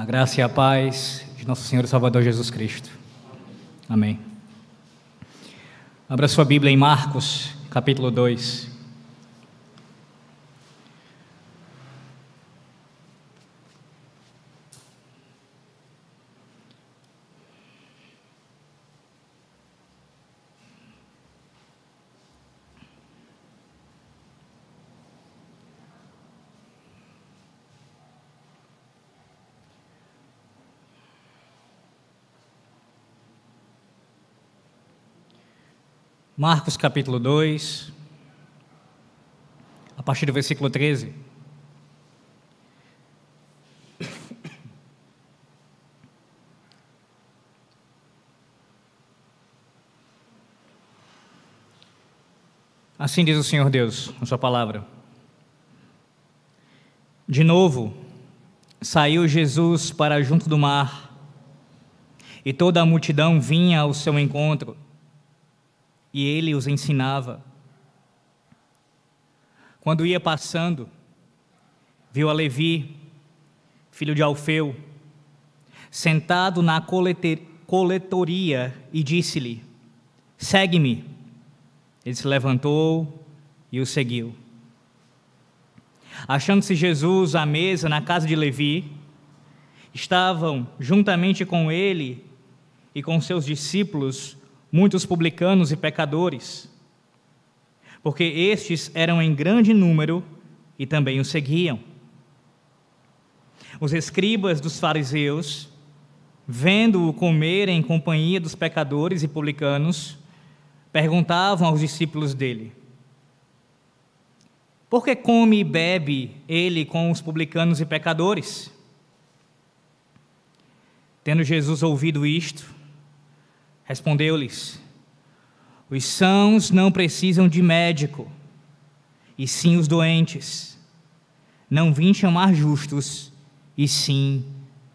A graça e a paz de nosso Senhor e Salvador Jesus Cristo. Amém. Abra sua Bíblia em Marcos, capítulo 2. Marcos capítulo 2, a partir do versículo 13. Assim diz o Senhor Deus, na Sua palavra. De novo, saiu Jesus para junto do mar, e toda a multidão vinha ao seu encontro e ele os ensinava. Quando ia passando, viu a Levi, filho de Alfeu, sentado na coletoria e disse-lhe: Segue-me. Ele se levantou e o seguiu. Achando-se Jesus à mesa na casa de Levi, estavam juntamente com ele e com seus discípulos muitos publicanos e pecadores, porque estes eram em grande número e também o seguiam. Os escribas dos fariseus, vendo-o comer em companhia dos pecadores e publicanos, perguntavam aos discípulos dele: Por que come e bebe ele com os publicanos e pecadores? Tendo Jesus ouvido isto, Respondeu-lhes: Os sãos não precisam de médico, e sim os doentes. Não vim chamar justos, e sim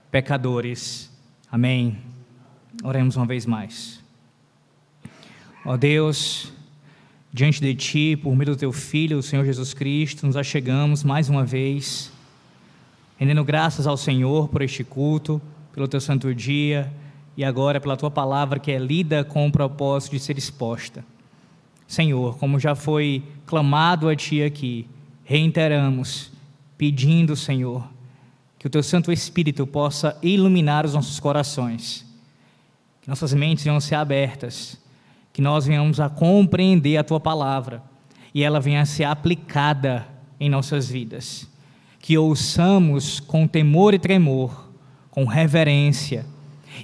pecadores. Amém. Oremos uma vez mais. Ó Deus, diante de Ti, por meio do Teu Filho, o Senhor Jesus Cristo, nos achegamos mais uma vez, rendendo graças ao Senhor por este culto, pelo Teu santo dia e agora pela tua palavra que é lida com o propósito de ser exposta. Senhor, como já foi clamado a ti aqui, reiteramos, pedindo, Senhor, que o teu Santo Espírito possa iluminar os nossos corações, que nossas mentes venham ser abertas, que nós venhamos a compreender a tua palavra e ela venha a ser aplicada em nossas vidas. Que ouçamos com temor e tremor, com reverência,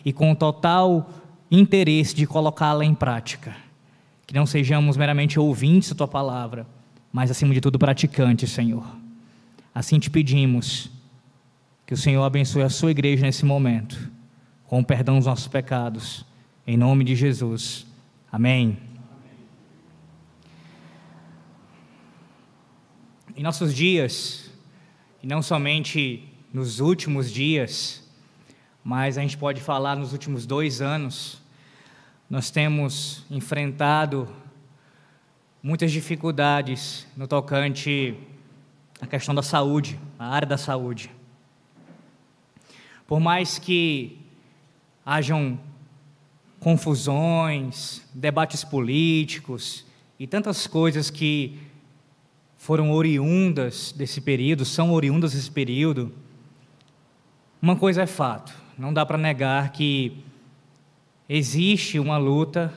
e com total interesse de colocá-la em prática. Que não sejamos meramente ouvintes da tua palavra, mas acima de tudo praticantes, Senhor. Assim te pedimos que o Senhor abençoe a sua igreja nesse momento, com o perdão dos nossos pecados, em nome de Jesus. Amém. Em nossos dias, e não somente nos últimos dias, mas a gente pode falar nos últimos dois anos, nós temos enfrentado muitas dificuldades no tocante à questão da saúde, a área da saúde. Por mais que hajam confusões, debates políticos e tantas coisas que foram oriundas desse período, são oriundas desse período, uma coisa é fato: não dá para negar que existe uma luta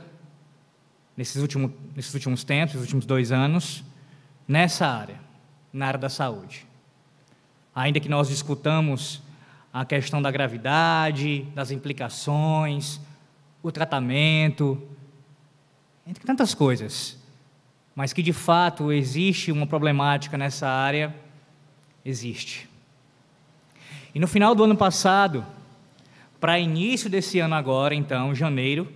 nesses últimos, nesses últimos tempos, nesses últimos dois anos, nessa área, na área da saúde. Ainda que nós discutamos a questão da gravidade, das implicações, o tratamento, entre tantas coisas, mas que de fato existe uma problemática nessa área, existe. E no final do ano passado, para início desse ano agora, então, janeiro,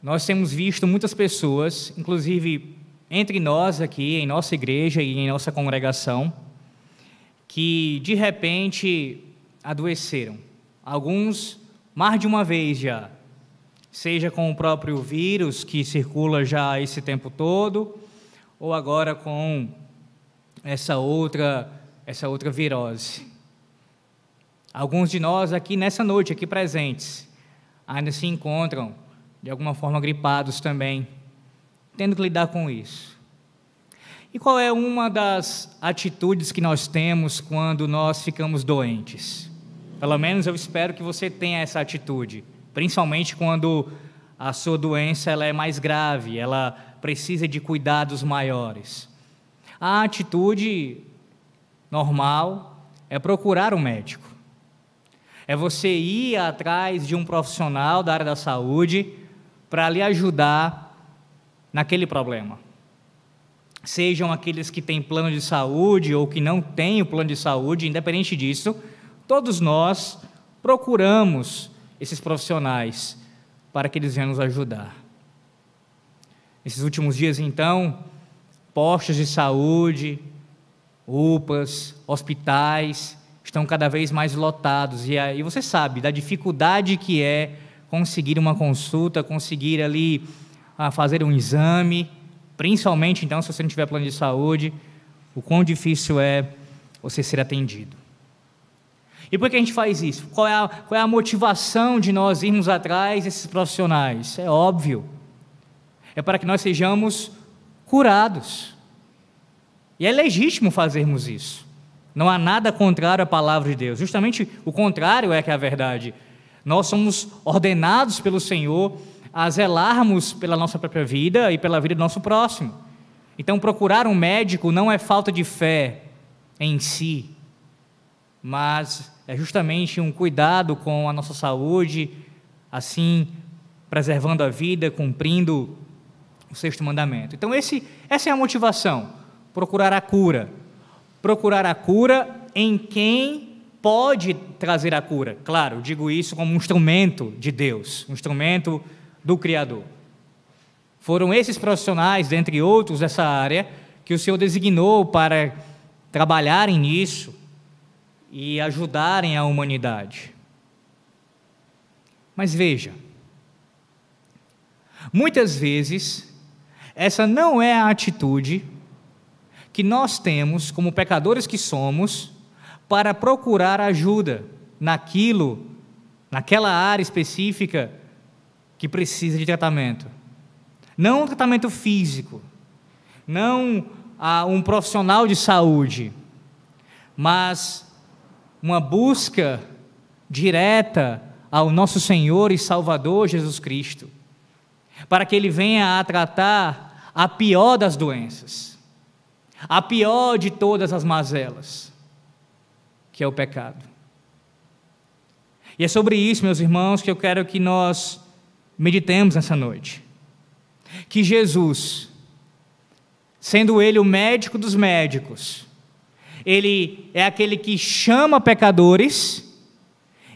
nós temos visto muitas pessoas, inclusive entre nós aqui, em nossa igreja e em nossa congregação, que de repente adoeceram. Alguns mais de uma vez já, seja com o próprio vírus que circula já esse tempo todo, ou agora com essa outra essa outra virose. Alguns de nós aqui nessa noite, aqui presentes, ainda se encontram de alguma forma gripados também, tendo que lidar com isso. E qual é uma das atitudes que nós temos quando nós ficamos doentes? Pelo menos eu espero que você tenha essa atitude, principalmente quando a sua doença ela é mais grave, ela precisa de cuidados maiores. A atitude normal é procurar um médico. É você ir atrás de um profissional da área da saúde para lhe ajudar naquele problema. Sejam aqueles que têm plano de saúde ou que não têm o plano de saúde, independente disso, todos nós procuramos esses profissionais para que eles venham nos ajudar. Nesses últimos dias, então, postos de saúde, UPAs, hospitais estão cada vez mais lotados. E aí você sabe da dificuldade que é conseguir uma consulta, conseguir ali ah, fazer um exame, principalmente então se você não tiver plano de saúde, o quão difícil é você ser atendido. E por que a gente faz isso? Qual é, a, qual é a motivação de nós irmos atrás desses profissionais? É óbvio. É para que nós sejamos curados. E é legítimo fazermos isso. Não há nada contrário à palavra de Deus. Justamente o contrário é que é a verdade. Nós somos ordenados pelo Senhor a zelarmos pela nossa própria vida e pela vida do nosso próximo. Então, procurar um médico não é falta de fé em si, mas é justamente um cuidado com a nossa saúde, assim preservando a vida, cumprindo o sexto mandamento. Então, esse, essa é a motivação: procurar a cura. Procurar a cura em quem pode trazer a cura. Claro, digo isso como um instrumento de Deus, um instrumento do Criador. Foram esses profissionais, dentre outros dessa área, que o Senhor designou para trabalharem nisso, e ajudarem a humanidade. Mas veja, muitas vezes, essa não é a atitude que nós temos, como pecadores que somos, para procurar ajuda naquilo, naquela área específica que precisa de tratamento. Não um tratamento físico, não a um profissional de saúde, mas uma busca direta ao nosso Senhor e Salvador Jesus Cristo, para que Ele venha a tratar a pior das doenças, a pior de todas as mazelas, que é o pecado. E é sobre isso, meus irmãos, que eu quero que nós meditemos nessa noite. Que Jesus, sendo Ele o médico dos médicos, ele é aquele que chama pecadores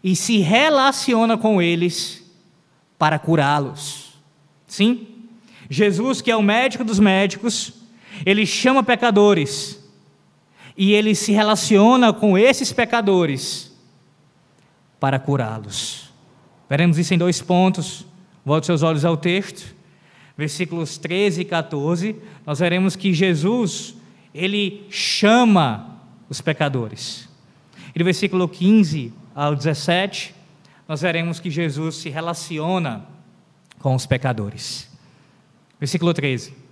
e se relaciona com eles para curá-los. Sim? Jesus, que é o médico dos médicos, ele chama pecadores e ele se relaciona com esses pecadores para curá-los. Veremos isso em dois pontos. Volte seus olhos ao texto. Versículos 13 e 14, nós veremos que Jesus, ele chama os pecadores. E do versículo 15 ao 17, nós veremos que Jesus se relaciona com os pecadores. Versículo 13.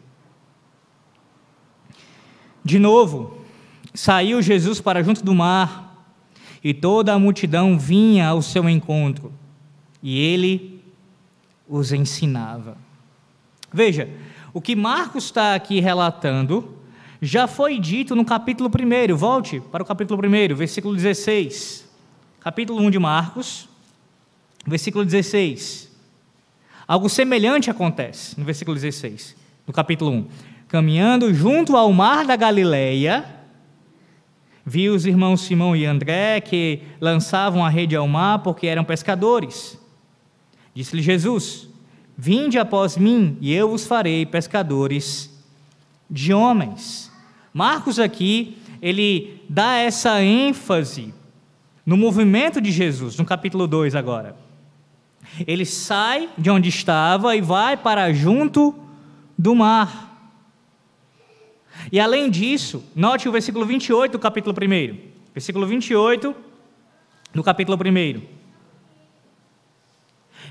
De novo, saiu Jesus para junto do mar, e toda a multidão vinha ao seu encontro, e ele os ensinava. Veja, o que Marcos está aqui relatando já foi dito no capítulo 1. Volte para o capítulo 1, versículo 16. Capítulo 1 de Marcos, versículo 16. Algo semelhante acontece no versículo 16, no capítulo 1. Caminhando junto ao mar da Galileia, viu os irmãos Simão e André que lançavam a rede ao mar porque eram pescadores. Disse-lhe Jesus: Vinde após mim, e eu vos farei pescadores de homens. Marcos aqui, ele dá essa ênfase no movimento de Jesus, no capítulo 2 agora. Ele sai de onde estava e vai para junto do mar. E além disso, note o versículo 28 do capítulo 1. Versículo 28 no capítulo 1.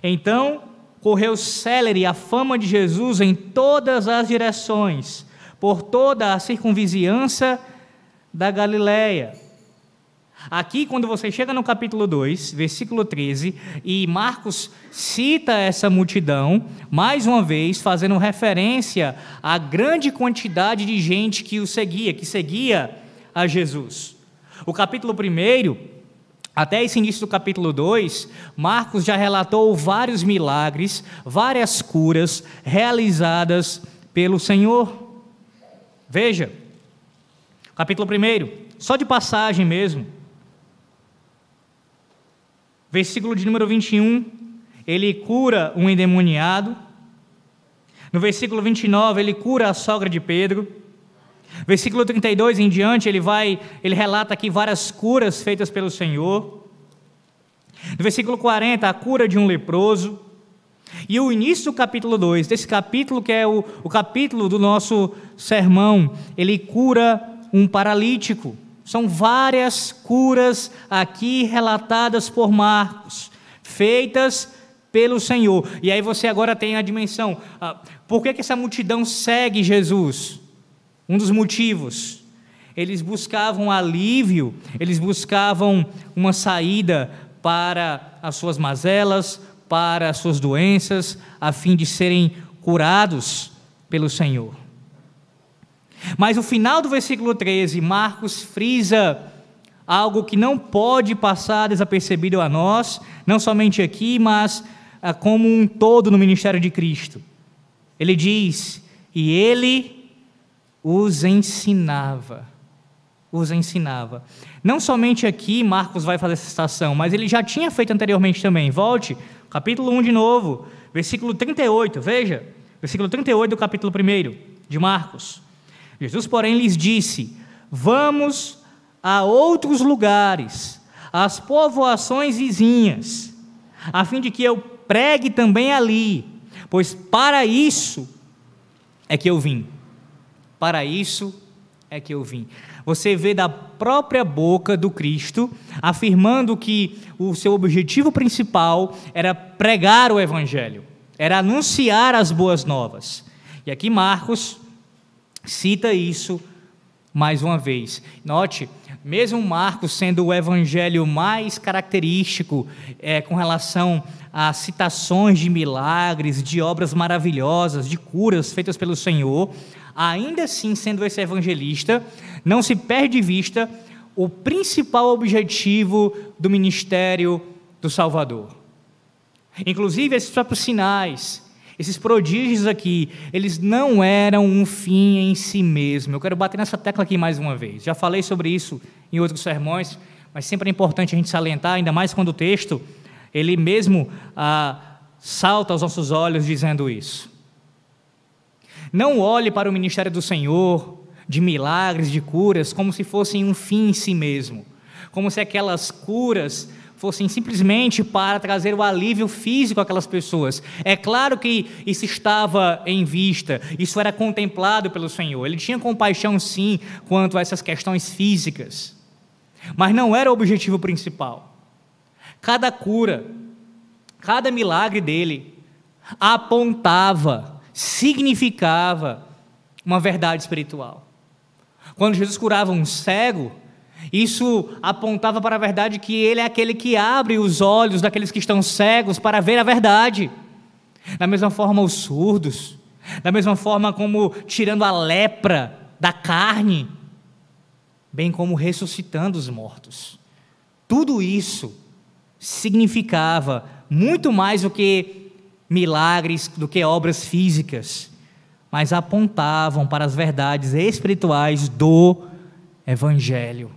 Então correu célere a fama de Jesus em todas as direções, por toda a circunvizinhança da Galiléia. Aqui, quando você chega no capítulo 2, versículo 13, e Marcos cita essa multidão, mais uma vez, fazendo referência à grande quantidade de gente que o seguia, que seguia a Jesus. O capítulo 1, até esse início do capítulo 2, Marcos já relatou vários milagres, várias curas realizadas pelo Senhor. Veja, capítulo 1, só de passagem mesmo. Versículo de número 21, ele cura um endemoniado. No versículo 29, ele cura a sogra de Pedro. Versículo 32 em diante, ele vai, ele relata aqui várias curas feitas pelo Senhor. No versículo 40, a cura de um leproso. E o início do capítulo 2, desse capítulo que é o, o capítulo do nosso sermão, ele cura um paralítico. São várias curas aqui relatadas por Marcos, feitas pelo Senhor. E aí você agora tem a dimensão: ah, por que, que essa multidão segue Jesus? Um dos motivos. Eles buscavam alívio, eles buscavam uma saída para as suas mazelas, para as suas doenças, a fim de serem curados pelo Senhor. Mas o final do versículo 13, Marcos frisa algo que não pode passar desapercebido a nós, não somente aqui, mas ah, como um todo no ministério de Cristo. Ele diz: E ele os ensinava. Os ensinava. Não somente aqui Marcos vai fazer essa citação, mas ele já tinha feito anteriormente também. Volte, capítulo 1 de novo, versículo 38, veja, versículo 38 do capítulo 1 de Marcos. Jesus, porém, lhes disse: Vamos a outros lugares, às povoações vizinhas, a fim de que eu pregue também ali, pois para isso é que eu vim. Para isso é que eu vim. Você vê da própria boca do Cristo afirmando que o seu objetivo principal era pregar o Evangelho, era anunciar as boas novas. E aqui Marcos cita isso mais uma vez. Note, mesmo Marcos sendo o evangelho mais característico é, com relação a citações de milagres, de obras maravilhosas, de curas feitas pelo Senhor, ainda assim, sendo esse evangelista, não se perde de vista o principal objetivo do ministério do Salvador. Inclusive, esses próprios sinais, esses prodígios aqui, eles não eram um fim em si mesmo. Eu quero bater nessa tecla aqui mais uma vez. Já falei sobre isso em outros sermões, mas sempre é importante a gente salientar, ainda mais quando o texto, ele mesmo ah, salta aos nossos olhos dizendo isso. Não olhe para o ministério do Senhor, de milagres, de curas, como se fossem um fim em si mesmo. Como se aquelas curas fossem simplesmente para trazer o alívio físico àquelas pessoas. É claro que isso estava em vista, isso era contemplado pelo Senhor. Ele tinha compaixão, sim, quanto a essas questões físicas, mas não era o objetivo principal. Cada cura, cada milagre dele apontava, significava uma verdade espiritual. Quando Jesus curava um cego, isso apontava para a verdade que Ele é aquele que abre os olhos daqueles que estão cegos para ver a verdade. Da mesma forma, os surdos, da mesma forma como tirando a lepra da carne, bem como ressuscitando os mortos. Tudo isso significava muito mais do que milagres, do que obras físicas, mas apontavam para as verdades espirituais do Evangelho.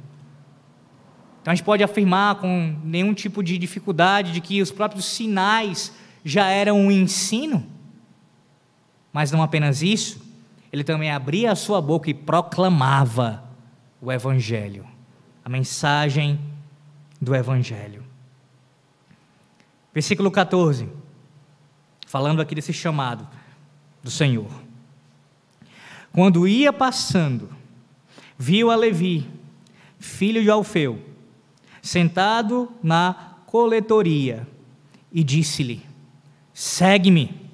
Então a gente pode afirmar com nenhum tipo de dificuldade de que os próprios sinais já eram um ensino. Mas não apenas isso, ele também abria a sua boca e proclamava o Evangelho, a mensagem do Evangelho. Versículo 14, falando aqui desse chamado do Senhor. Quando ia passando, viu a Levi, filho de Alfeu, sentado na coletoria, e disse-lhe: Segue-me.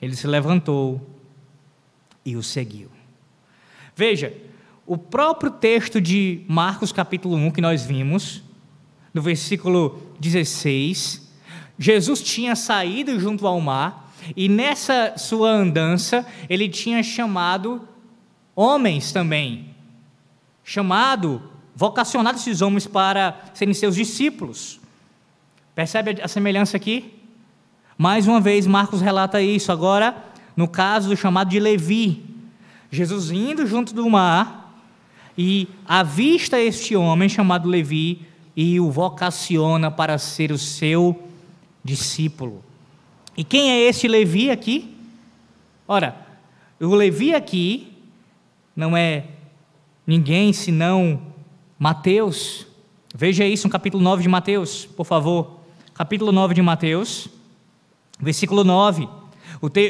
Ele se levantou e o seguiu. Veja, o próprio texto de Marcos capítulo 1 que nós vimos, no versículo 16, Jesus tinha saído junto ao mar e nessa sua andança ele tinha chamado homens também, chamado, vocacionado esses homens para serem seus discípulos. Percebe a semelhança aqui? Mais uma vez, Marcos relata isso. Agora, no caso do chamado de Levi, Jesus indo junto do mar e avista este homem chamado Levi e o vocaciona para ser o seu discípulo. E quem é este Levi aqui? Ora, o Levi aqui não é ninguém senão Mateus. Veja isso no capítulo 9 de Mateus, por favor. Capítulo 9 de Mateus, versículo 9.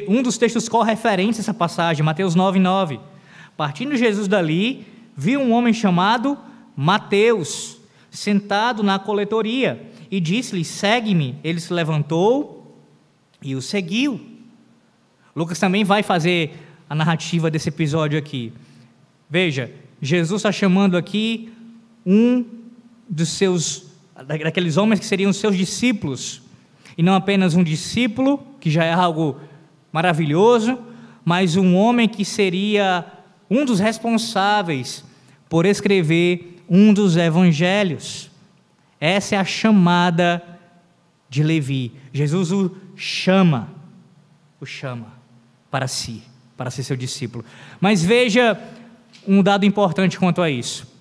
Um dos textos correferentes a essa passagem, Mateus 9, 9. Partindo Jesus dali, viu um homem chamado Mateus, sentado na coletoria, e disse-lhe: Segue-me. Ele se levantou e o seguiu. Lucas também vai fazer a narrativa desse episódio aqui. Veja, Jesus está chamando aqui um dos seus, daqueles homens que seriam seus discípulos, e não apenas um discípulo, que já é algo maravilhoso, mas um homem que seria um dos responsáveis por escrever um dos evangelhos. Essa é a chamada de Levi. Jesus o chama, o chama para si, para ser seu discípulo. Mas veja um dado importante quanto a isso.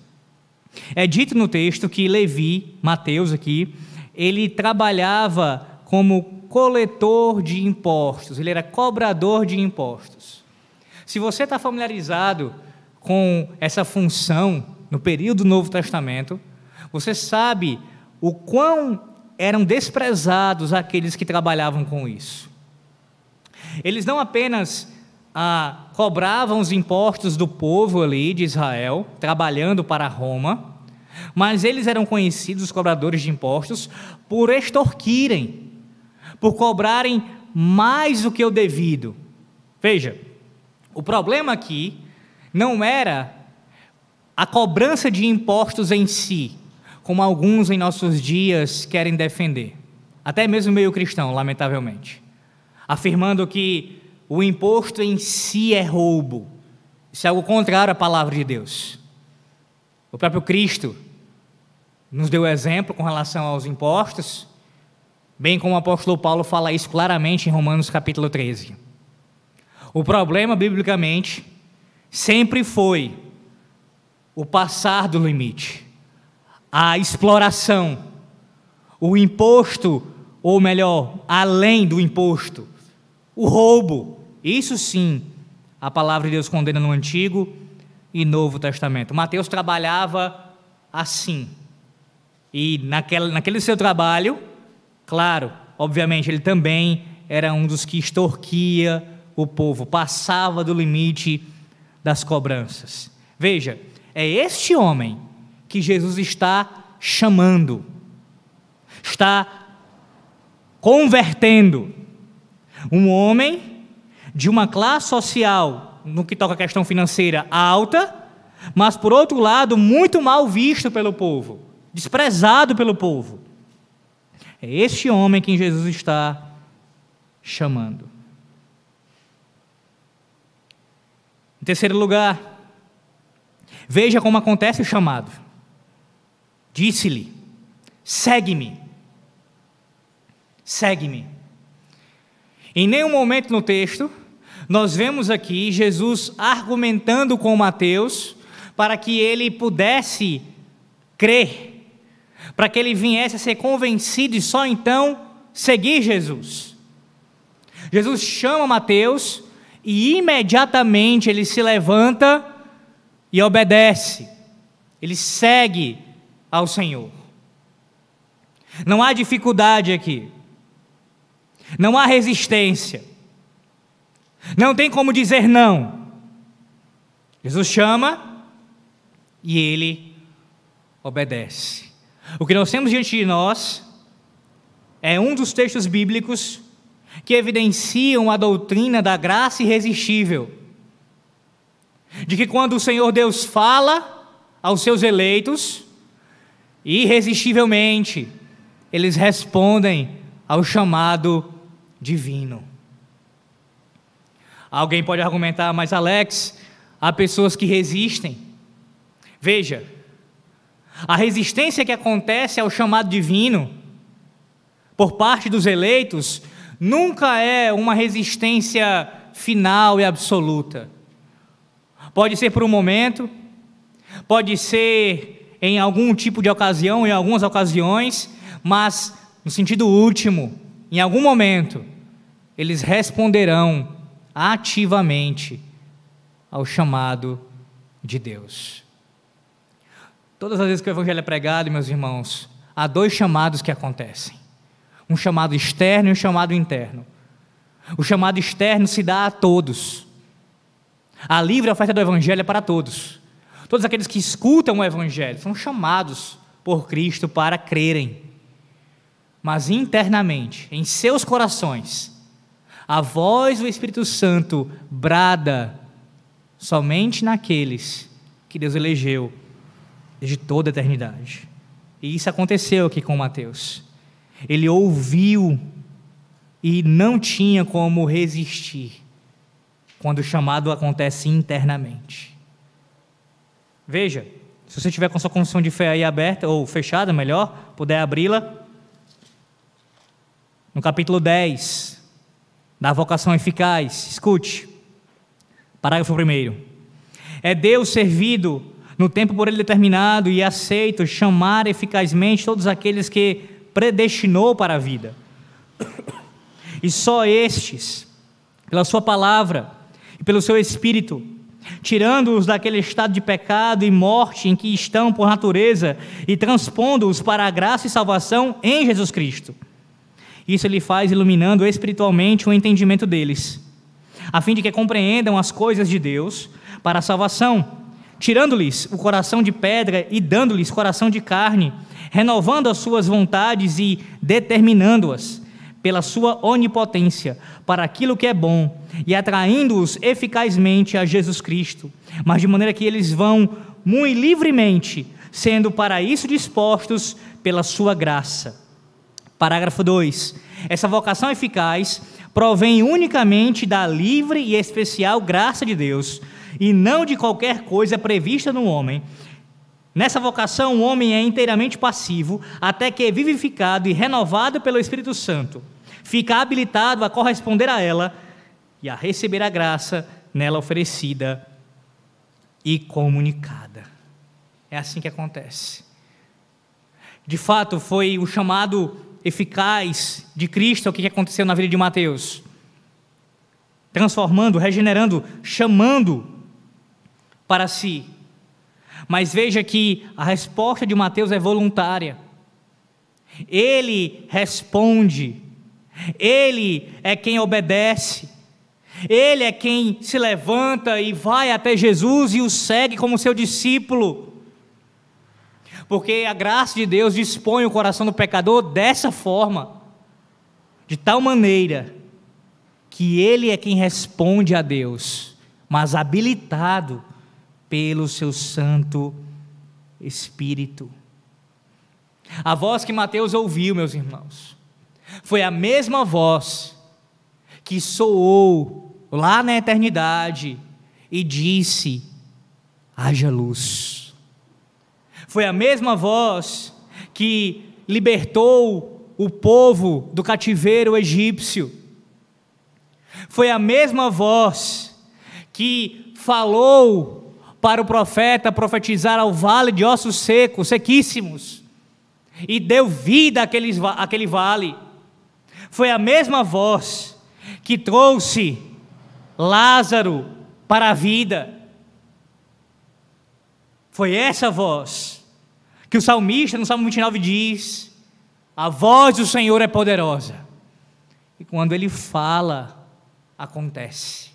É dito no texto que Levi, Mateus aqui, ele trabalhava como coletor de impostos, ele era cobrador de impostos. Se você está familiarizado com essa função no período do Novo Testamento, você sabe o quão eram desprezados aqueles que trabalhavam com isso. Eles não apenas ah, cobravam os impostos do povo ali de Israel, trabalhando para Roma, mas eles eram conhecidos, os cobradores de impostos, por extorquirem, por cobrarem mais do que o devido. Veja, o problema aqui não era a cobrança de impostos em si, como alguns em nossos dias querem defender, até mesmo meio cristão, lamentavelmente, afirmando que o imposto em si é roubo. Isso é algo contrário à palavra de Deus. O próprio Cristo nos deu exemplo com relação aos impostos, bem como o apóstolo Paulo fala isso claramente em Romanos capítulo 13. O problema, biblicamente, sempre foi o passar do limite, a exploração, o imposto, ou melhor, além do imposto, o roubo. Isso sim, a palavra de Deus condena no Antigo e Novo Testamento. Mateus trabalhava assim. E naquele, naquele seu trabalho, claro, obviamente, ele também era um dos que extorquia o povo, passava do limite das cobranças. Veja, é este homem que Jesus está chamando, está convertendo. Um homem de uma classe social, no que toca a questão financeira, alta, mas por outro lado, muito mal visto pelo povo, desprezado pelo povo. É este homem que Jesus está chamando. Em terceiro lugar, veja como acontece o chamado. Disse-lhe: segue-me. Segue-me. Em nenhum momento no texto, nós vemos aqui Jesus argumentando com Mateus para que ele pudesse crer, para que ele viesse a ser convencido e só então seguir Jesus. Jesus chama Mateus e imediatamente ele se levanta e obedece, ele segue ao Senhor. Não há dificuldade aqui, não há resistência, não tem como dizer não. Jesus chama e ele obedece. O que nós temos diante de nós é um dos textos bíblicos que evidenciam a doutrina da graça irresistível. De que quando o Senhor Deus fala aos seus eleitos, irresistivelmente, eles respondem ao chamado divino. Alguém pode argumentar, mas Alex, há pessoas que resistem. Veja, a resistência que acontece ao chamado divino por parte dos eleitos nunca é uma resistência final e absoluta. Pode ser por um momento, pode ser em algum tipo de ocasião, em algumas ocasiões, mas no sentido último, em algum momento, eles responderão ativamente ao chamado de Deus. Todas as vezes que o Evangelho é pregado, meus irmãos, há dois chamados que acontecem: um chamado externo e um chamado interno. O chamado externo se dá a todos. A livre oferta do Evangelho é para todos. Todos aqueles que escutam o Evangelho são chamados por Cristo para crerem. Mas internamente, em seus corações, a voz do Espírito Santo brada somente naqueles que Deus elegeu desde toda a eternidade. E isso aconteceu aqui com Mateus. Ele ouviu e não tinha como resistir quando o chamado acontece internamente. Veja, se você tiver com sua confissão de fé aí aberta, ou fechada, melhor, puder abri-la. No capítulo 10, da vocação eficaz, escute. Parágrafo 1. É Deus servido no tempo por Ele determinado e aceito chamar eficazmente todos aqueles que predestinou para a vida. E só estes, pela Sua palavra e pelo Seu Espírito, tirando-os daquele estado de pecado e morte em que estão por natureza e transpondo-os para a graça e salvação em Jesus Cristo. Isso Ele faz iluminando espiritualmente o entendimento deles, a fim de que compreendam as coisas de Deus para a salvação tirando-lhes o coração de pedra e dando-lhes coração de carne, renovando as suas vontades e determinando-as pela sua onipotência para aquilo que é bom e atraindo-os eficazmente a Jesus Cristo, mas de maneira que eles vão muito livremente, sendo para isso dispostos pela sua graça. Parágrafo 2. Essa vocação eficaz provém unicamente da livre e especial graça de Deus e não de qualquer coisa prevista no homem. Nessa vocação, o homem é inteiramente passivo, até que é vivificado e renovado pelo Espírito Santo, fica habilitado a corresponder a ela e a receber a graça nela oferecida e comunicada. É assim que acontece. De fato, foi o chamado eficaz de Cristo o que aconteceu na vida de Mateus transformando, regenerando, chamando para si. Mas veja que a resposta de Mateus é voluntária. Ele responde, ele é quem obedece, ele é quem se levanta e vai até Jesus e o segue como seu discípulo. Porque a graça de Deus dispõe o coração do pecador dessa forma, de tal maneira, que ele é quem responde a Deus, mas habilitado pelo seu Santo Espírito. A voz que Mateus ouviu, meus irmãos, foi a mesma voz que soou lá na eternidade e disse: haja luz. Foi a mesma voz que libertou o povo do cativeiro egípcio. Foi a mesma voz que falou para o profeta profetizar ao vale de ossos secos, sequíssimos, e deu vida àqueles, àquele vale. Foi a mesma voz que trouxe Lázaro para a vida. Foi essa voz que o salmista, no Salmo 29, diz: A voz do Senhor é poderosa. E quando ele fala, acontece.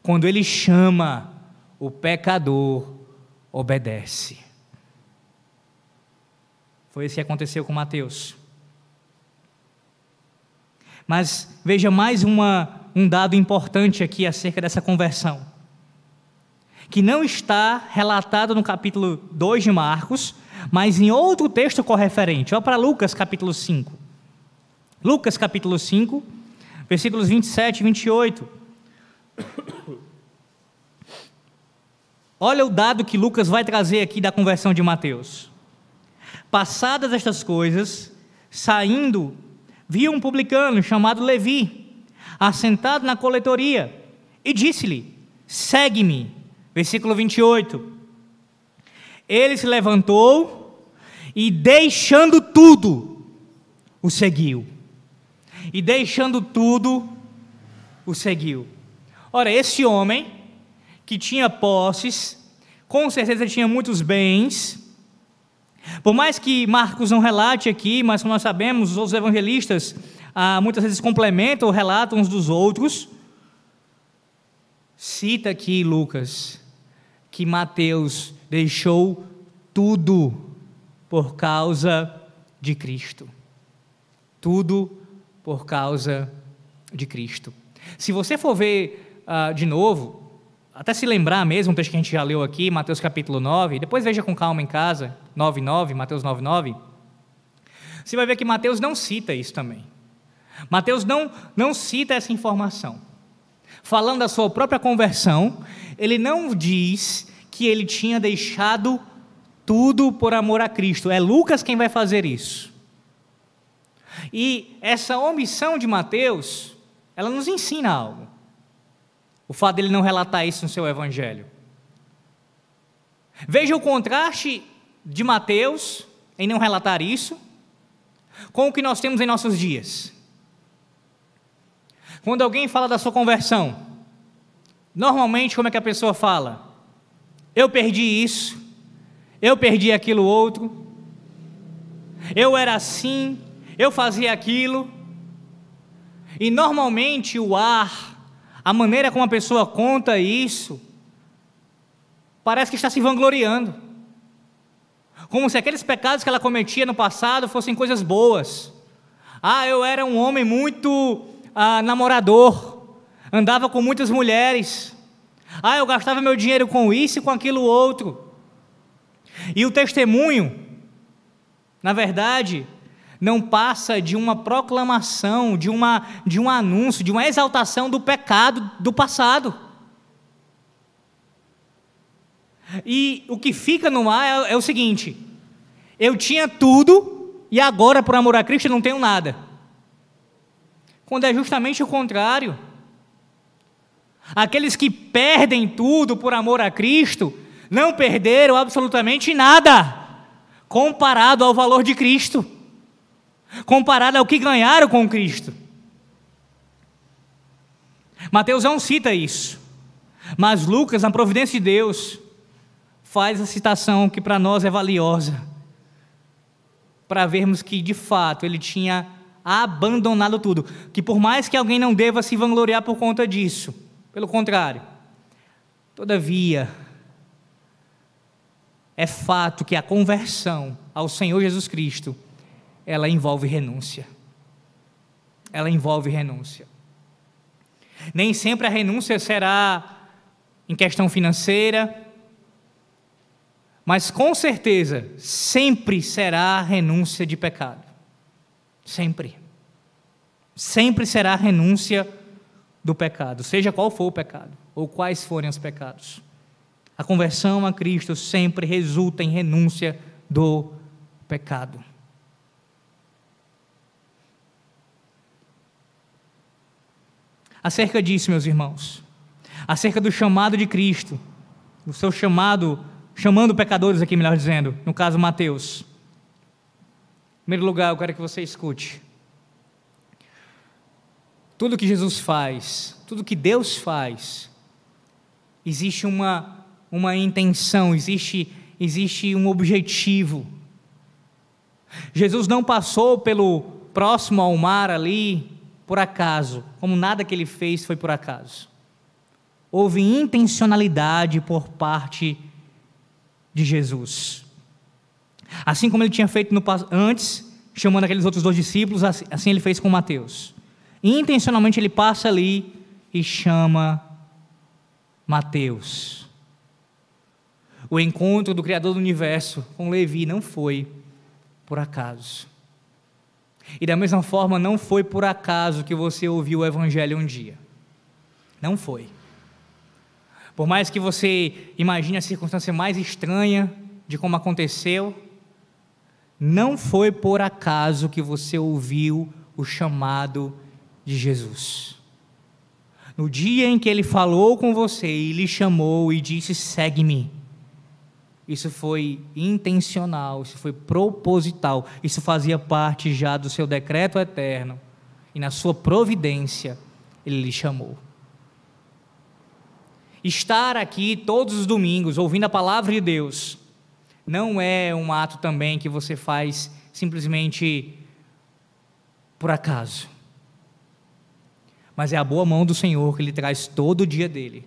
Quando ele chama, o pecador obedece. Foi isso que aconteceu com Mateus. Mas veja mais uma, um dado importante aqui acerca dessa conversão, que não está relatado no capítulo 2 de Marcos, mas em outro texto correferente. Olha para Lucas capítulo 5. Lucas capítulo 5, versículos 27 e 28. Olha o dado que Lucas vai trazer aqui da conversão de Mateus. Passadas estas coisas, saindo, viu um publicano chamado Levi, assentado na coletoria, e disse-lhe: Segue-me. Versículo 28. Ele se levantou e, deixando tudo, o seguiu. E deixando tudo, o seguiu. Ora, esse homem, que tinha posses, com certeza tinha muitos bens, por mais que Marcos não relate aqui, mas como nós sabemos, os outros evangelistas ah, muitas vezes complementam ou relatam uns dos outros. Cita aqui Lucas que Mateus deixou tudo por causa de Cristo. Tudo por causa de Cristo. Se você for ver uh, de novo, até se lembrar mesmo, um texto que a gente já leu aqui, Mateus capítulo 9, depois veja com calma em casa, 9, 9, Mateus 9, 9, você vai ver que Mateus não cita isso também. Mateus não, não cita essa informação. Falando da sua própria conversão, ele não diz que ele tinha deixado tudo por amor a Cristo. É Lucas quem vai fazer isso. E essa omissão de Mateus, ela nos ensina algo. O fato dele não relatar isso no seu evangelho. Veja o contraste de Mateus em não relatar isso com o que nós temos em nossos dias. Quando alguém fala da sua conversão, normalmente como é que a pessoa fala? Eu perdi isso, eu perdi aquilo outro, eu era assim, eu fazia aquilo. E normalmente o ar a maneira como a pessoa conta isso, parece que está se vangloriando. Como se aqueles pecados que ela cometia no passado fossem coisas boas. Ah, eu era um homem muito ah, namorador, andava com muitas mulheres. Ah, eu gastava meu dinheiro com isso e com aquilo outro. E o testemunho, na verdade, não passa de uma proclamação, de, uma, de um anúncio, de uma exaltação do pecado do passado. E o que fica no ar é, é o seguinte: eu tinha tudo e agora, por amor a Cristo, não tenho nada. Quando é justamente o contrário. Aqueles que perdem tudo por amor a Cristo, não perderam absolutamente nada comparado ao valor de Cristo comparado ao que ganharam com Cristo. Mateus não cita isso, mas Lucas, na providência de Deus, faz a citação que para nós é valiosa, para vermos que de fato ele tinha abandonado tudo, que por mais que alguém não deva se vangloriar por conta disso, pelo contrário, todavia, é fato que a conversão ao Senhor Jesus Cristo ela envolve renúncia. Ela envolve renúncia. Nem sempre a renúncia será em questão financeira, mas com certeza sempre será renúncia de pecado. Sempre. Sempre será renúncia do pecado, seja qual for o pecado, ou quais forem os pecados. A conversão a Cristo sempre resulta em renúncia do pecado. Acerca disso, meus irmãos, acerca do chamado de Cristo, o seu chamado, chamando pecadores aqui, melhor dizendo, no caso Mateus. Em primeiro lugar, eu quero que você escute. Tudo que Jesus faz, tudo que Deus faz, existe uma, uma intenção, existe, existe um objetivo. Jesus não passou pelo próximo ao mar ali, por acaso, como nada que ele fez foi por acaso. Houve intencionalidade por parte de Jesus. Assim como ele tinha feito no, antes, chamando aqueles outros dois discípulos, assim, assim ele fez com Mateus. Intencionalmente ele passa ali e chama Mateus. O encontro do Criador do universo com Levi não foi por acaso. E da mesma forma, não foi por acaso que você ouviu o Evangelho um dia. Não foi. Por mais que você imagine a circunstância mais estranha de como aconteceu, não foi por acaso que você ouviu o chamado de Jesus. No dia em que ele falou com você e lhe chamou e disse: segue-me. Isso foi intencional, isso foi proposital, isso fazia parte já do seu decreto eterno. E na sua providência, ele lhe chamou. Estar aqui todos os domingos ouvindo a palavra de Deus não é um ato também que você faz simplesmente por acaso. Mas é a boa mão do Senhor que lhe traz todo o dia dele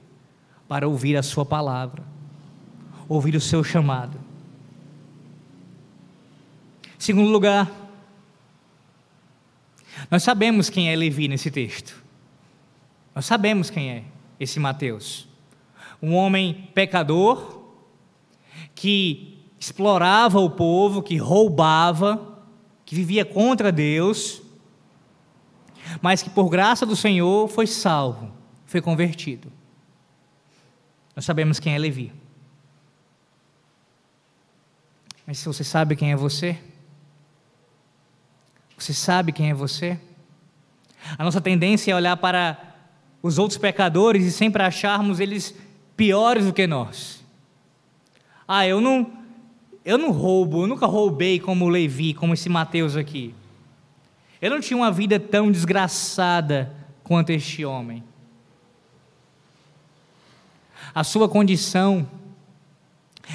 para ouvir a sua palavra, ouvir o seu chamado. Segundo lugar, nós sabemos quem é Levi nesse texto. Nós sabemos quem é esse Mateus. Um homem pecador que explorava o povo, que roubava, que vivia contra Deus, mas que por graça do Senhor foi salvo, foi convertido. Nós sabemos quem é Levi. Mas se você sabe quem é você, você sabe quem é você? A nossa tendência é olhar para os outros pecadores e sempre acharmos eles piores do que nós. Ah, eu não, eu não roubo, eu nunca roubei como Levi, como esse Mateus aqui. Eu não tinha uma vida tão desgraçada quanto este homem. A sua condição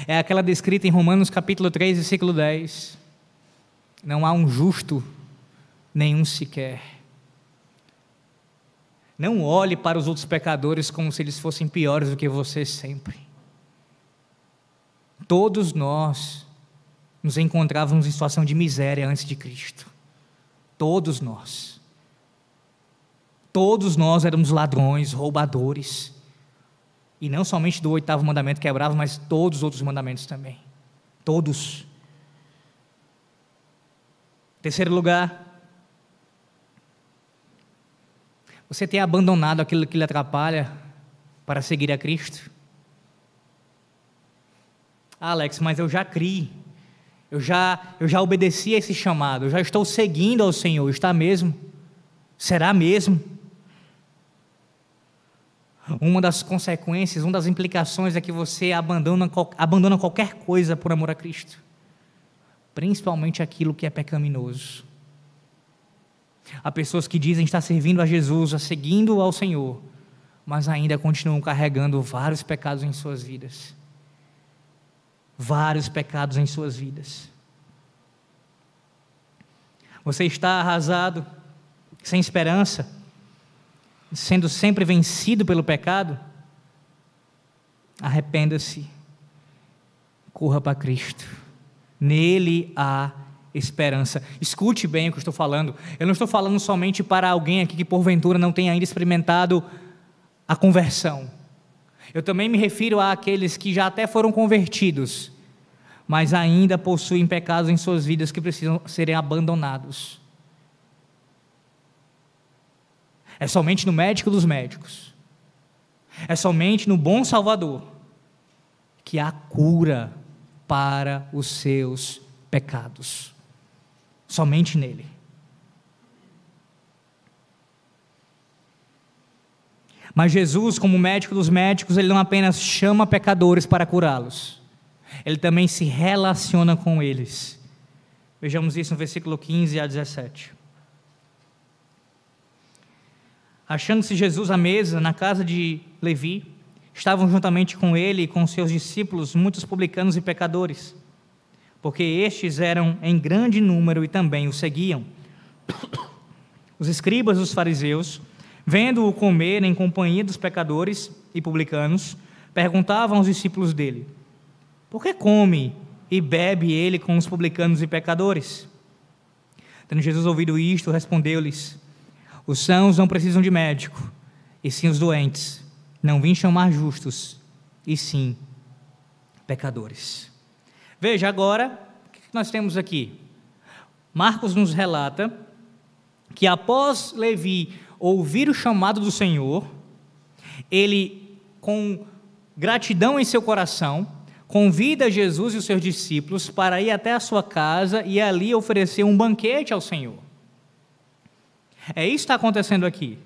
é aquela descrita em Romanos capítulo 3, versículo 10. Não há um justo, nenhum sequer. Não olhe para os outros pecadores como se eles fossem piores do que você sempre. Todos nós nos encontrávamos em situação de miséria antes de Cristo. Todos nós. Todos nós éramos ladrões, roubadores. E não somente do oitavo mandamento quebrava, mas todos os outros mandamentos também. Todos. Terceiro lugar. Você tem abandonado aquilo que lhe atrapalha para seguir a Cristo? Ah, Alex, mas eu já criei. Eu já, eu já obedeci a esse chamado, eu já estou seguindo ao Senhor, está mesmo? Será mesmo? Uma das consequências, uma das implicações é que você abandona, abandona qualquer coisa por amor a Cristo, principalmente aquilo que é pecaminoso. Há pessoas que dizem estar servindo a Jesus, seguindo ao Senhor, mas ainda continuam carregando vários pecados em suas vidas vários pecados em suas vidas. Você está arrasado, sem esperança, sendo sempre vencido pelo pecado? Arrependa-se, corra para Cristo, nele há esperança. Escute bem o que eu estou falando. Eu não estou falando somente para alguém aqui que porventura não tenha ainda experimentado a conversão. Eu também me refiro àqueles que já até foram convertidos, mas ainda possuem pecados em suas vidas que precisam serem abandonados. É somente no médico dos médicos, é somente no bom Salvador que há cura para os seus pecados. Somente nele. Mas Jesus, como médico dos médicos, ele não apenas chama pecadores para curá-los, ele também se relaciona com eles. Vejamos isso no versículo 15 a 17. Achando-se Jesus à mesa na casa de Levi, estavam juntamente com ele e com seus discípulos muitos publicanos e pecadores, porque estes eram em grande número e também o seguiam. Os escribas dos fariseus Vendo-o comer em companhia dos pecadores e publicanos, perguntavam aos discípulos dele: Por que come e bebe ele com os publicanos e pecadores. Tendo Jesus ouvido isto, respondeu-lhes: Os sãos não precisam de médico, e sim os doentes. Não vim chamar justos, e sim pecadores. Veja agora o que nós temos aqui. Marcos nos relata que após Levi ouvir o chamado do Senhor, ele, com gratidão em seu coração, convida Jesus e os seus discípulos para ir até a sua casa e ali oferecer um banquete ao Senhor. É isso que está acontecendo aqui.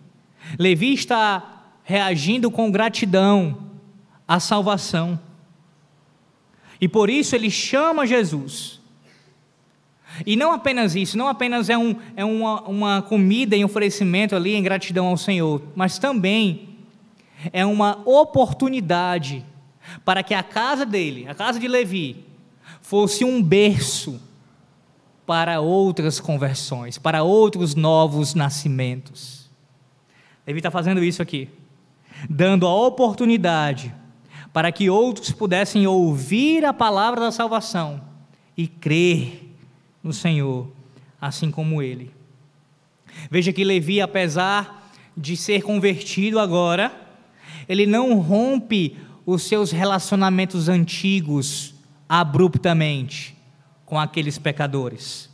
Levi está reagindo com gratidão à salvação. E por isso ele chama Jesus. E não apenas isso, não apenas é, um, é uma, uma comida em oferecimento ali em gratidão ao Senhor, mas também é uma oportunidade para que a casa dele, a casa de Levi, fosse um berço para outras conversões, para outros novos nascimentos. Levi está fazendo isso aqui, dando a oportunidade para que outros pudessem ouvir a palavra da salvação e crer no Senhor, assim como ele. Veja que Levi, apesar de ser convertido agora, ele não rompe os seus relacionamentos antigos abruptamente com aqueles pecadores.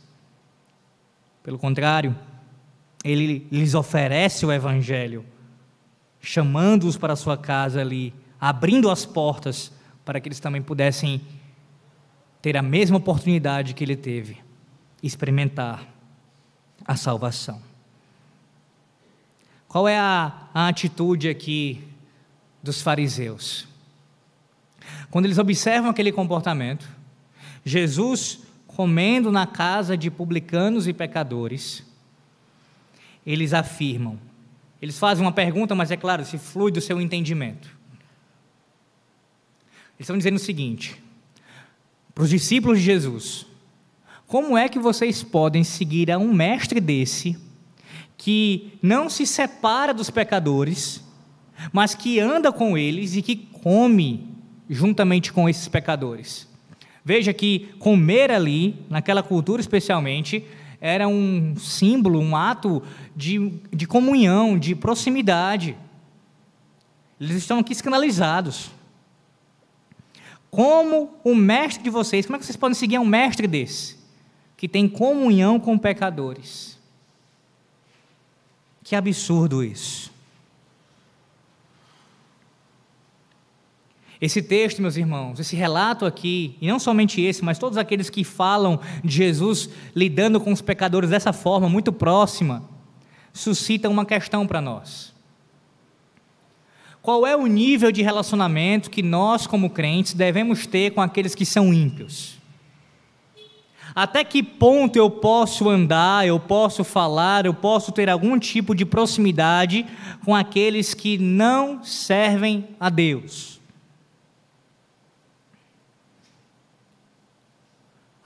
Pelo contrário, ele lhes oferece o Evangelho, chamando-os para sua casa ali, abrindo as portas para que eles também pudessem ter a mesma oportunidade que ele teve, experimentar a salvação. Qual é a, a atitude aqui dos fariseus? Quando eles observam aquele comportamento, Jesus comendo na casa de publicanos e pecadores, eles afirmam. Eles fazem uma pergunta, mas é claro, se flui do seu entendimento. Eles estão dizendo o seguinte: para os discípulos de Jesus, como é que vocês podem seguir a um mestre desse, que não se separa dos pecadores, mas que anda com eles e que come juntamente com esses pecadores. Veja que comer ali, naquela cultura especialmente, era um símbolo, um ato de, de comunhão, de proximidade. Eles estão aqui escandalizados. Como o mestre de vocês, como é que vocês podem seguir um mestre desse? Que tem comunhão com pecadores. Que absurdo isso. Esse texto, meus irmãos, esse relato aqui, e não somente esse, mas todos aqueles que falam de Jesus lidando com os pecadores dessa forma, muito próxima, suscita uma questão para nós. Qual é o nível de relacionamento que nós, como crentes, devemos ter com aqueles que são ímpios? Até que ponto eu posso andar, eu posso falar, eu posso ter algum tipo de proximidade com aqueles que não servem a Deus?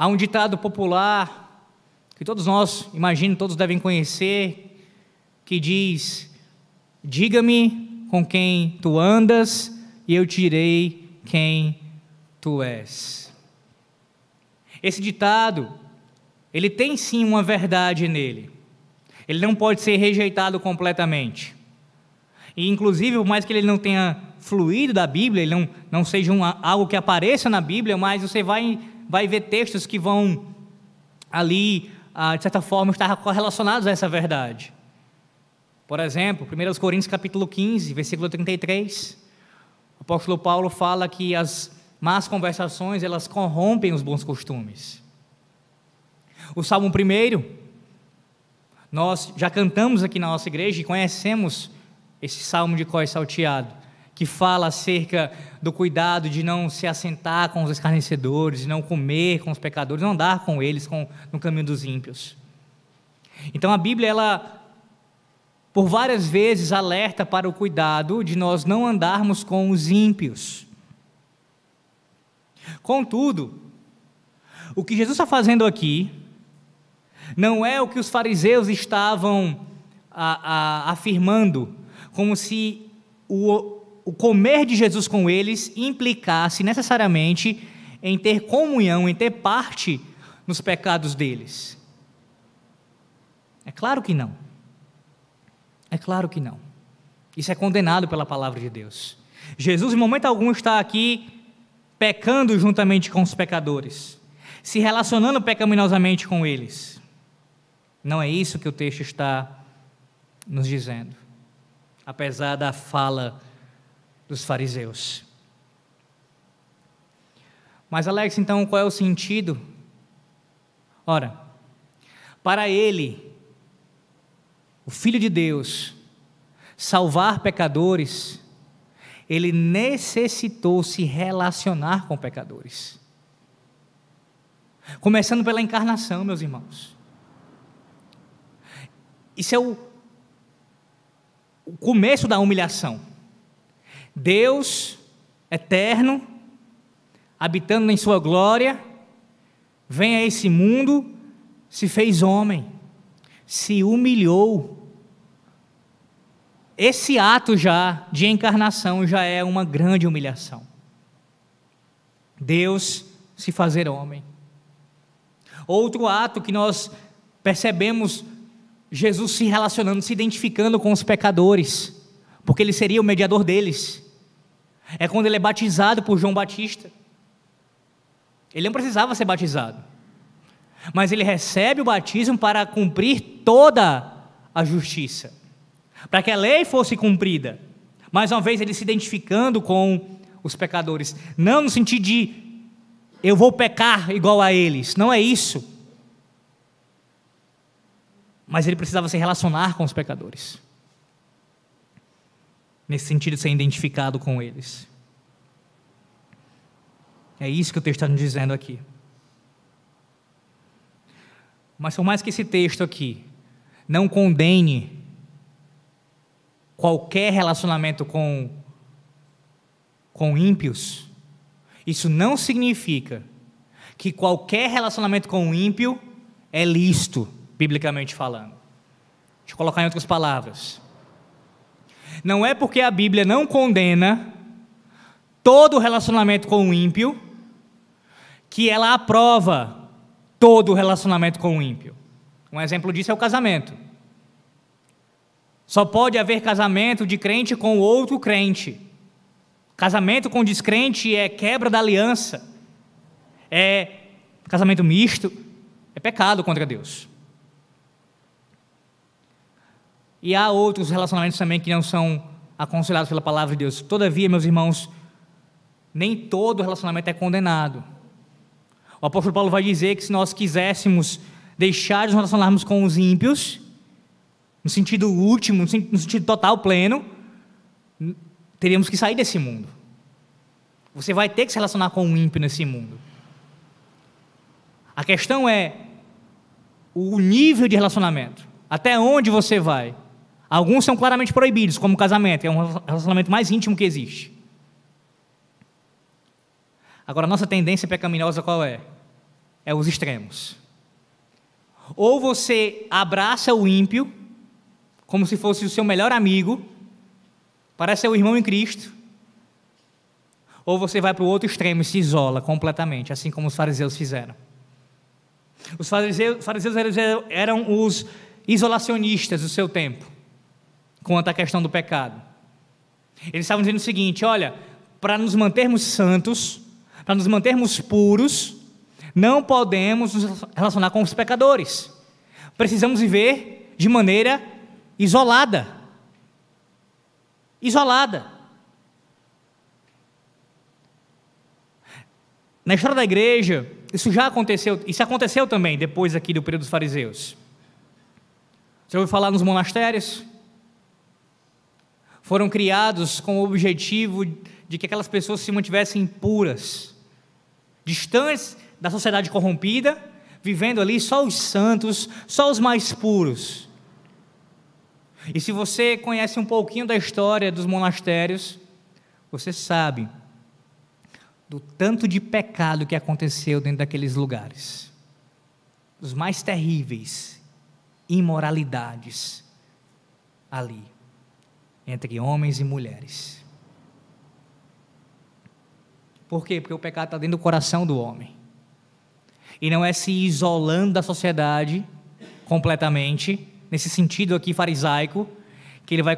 Há um ditado popular que todos nós, imagino, todos devem conhecer, que diz: Diga-me com quem tu andas e eu direi quem tu és. Esse ditado, ele tem sim uma verdade nele. Ele não pode ser rejeitado completamente. E, inclusive, por mais que ele não tenha fluído da Bíblia, ele não, não seja um, algo que apareça na Bíblia, mas você vai vai ver textos que vão ali, ah, de certa forma, estar correlacionados a essa verdade. Por exemplo, 1 Coríntios capítulo 15, versículo 33, o apóstolo Paulo fala que as más conversações, elas corrompem os bons costumes. O Salmo 1, nós já cantamos aqui na nossa igreja e conhecemos esse salmo de cós salteado que fala acerca do cuidado de não se assentar com os escarnecedores, de não comer com os pecadores, não andar com eles com, no caminho dos ímpios. Então a Bíblia, ela, por várias vezes, alerta para o cuidado de nós não andarmos com os ímpios. Contudo, o que Jesus está fazendo aqui não é o que os fariseus estavam a, a, afirmando, como se o, o comer de Jesus com eles implicasse necessariamente em ter comunhão, em ter parte nos pecados deles? É claro que não. É claro que não. Isso é condenado pela palavra de Deus. Jesus, em momento algum, está aqui pecando juntamente com os pecadores, se relacionando pecaminosamente com eles. Não é isso que o texto está nos dizendo, apesar da fala dos fariseus. Mas, Alex, então qual é o sentido? Ora, para ele, o Filho de Deus, salvar pecadores, ele necessitou se relacionar com pecadores. Começando pela encarnação, meus irmãos. Isso é o, o começo da humilhação. Deus eterno, habitando em Sua glória, vem a esse mundo, se fez homem, se humilhou. Esse ato já de encarnação já é uma grande humilhação. Deus se fazer homem. Outro ato que nós percebemos Jesus se relacionando, se identificando com os pecadores, porque ele seria o mediador deles. É quando ele é batizado por João Batista. Ele não precisava ser batizado, mas ele recebe o batismo para cumprir toda a justiça, para que a lei fosse cumprida. Mais uma vez, ele se identificando com os pecadores, não no sentido de eu vou pecar igual a eles, não é isso. Mas ele precisava se relacionar com os pecadores nesse sentido de ser identificado com eles. É isso que o texto está nos dizendo aqui. Mas por mais que esse texto aqui não condene qualquer relacionamento com, com ímpios, isso não significa que qualquer relacionamento com o ímpio é lícito, biblicamente falando. Deixa eu colocar em outras palavras. Não é porque a Bíblia não condena todo relacionamento com o ímpio que ela aprova todo relacionamento com o ímpio. Um exemplo disso é o casamento. Só pode haver casamento de crente com outro crente. Casamento com descrente é quebra da aliança. É casamento misto, é pecado contra Deus. E há outros relacionamentos também que não são aconselhados pela palavra de Deus. Todavia, meus irmãos, nem todo relacionamento é condenado. O apóstolo Paulo vai dizer que se nós quiséssemos deixar de nos relacionarmos com os ímpios, no sentido último, no sentido total, pleno, teríamos que sair desse mundo. Você vai ter que se relacionar com um ímpio nesse mundo. A questão é o nível de relacionamento. Até onde você vai? Alguns são claramente proibidos, como o casamento, é um relacionamento mais íntimo que existe. Agora, nossa tendência pecaminosa qual é? É os extremos. Ou você abraça o ímpio, como se fosse o seu melhor amigo, parece ser o irmão em Cristo, ou você vai para o outro extremo e se isola completamente, assim como os fariseus fizeram. Os fariseus, fariseus eram os isolacionistas do seu tempo quanto à questão do pecado. Eles estavam dizendo o seguinte: olha, para nos mantermos santos, para nos mantermos puros, não podemos nos relacionar com os pecadores. Precisamos viver de maneira isolada. Isolada. Na história da igreja, isso já aconteceu, isso aconteceu também depois aqui do período dos fariseus. Você ouviu falar nos monastérios? Foram criados com o objetivo de que aquelas pessoas se mantivessem puras, distantes da sociedade corrompida, vivendo ali só os santos, só os mais puros. E se você conhece um pouquinho da história dos monastérios, você sabe do tanto de pecado que aconteceu dentro daqueles lugares. Os mais terríveis imoralidades ali entre homens e mulheres. Por quê? Porque o pecado está dentro do coração do homem. E não é se isolando da sociedade completamente, nesse sentido aqui farisaico, que ele vai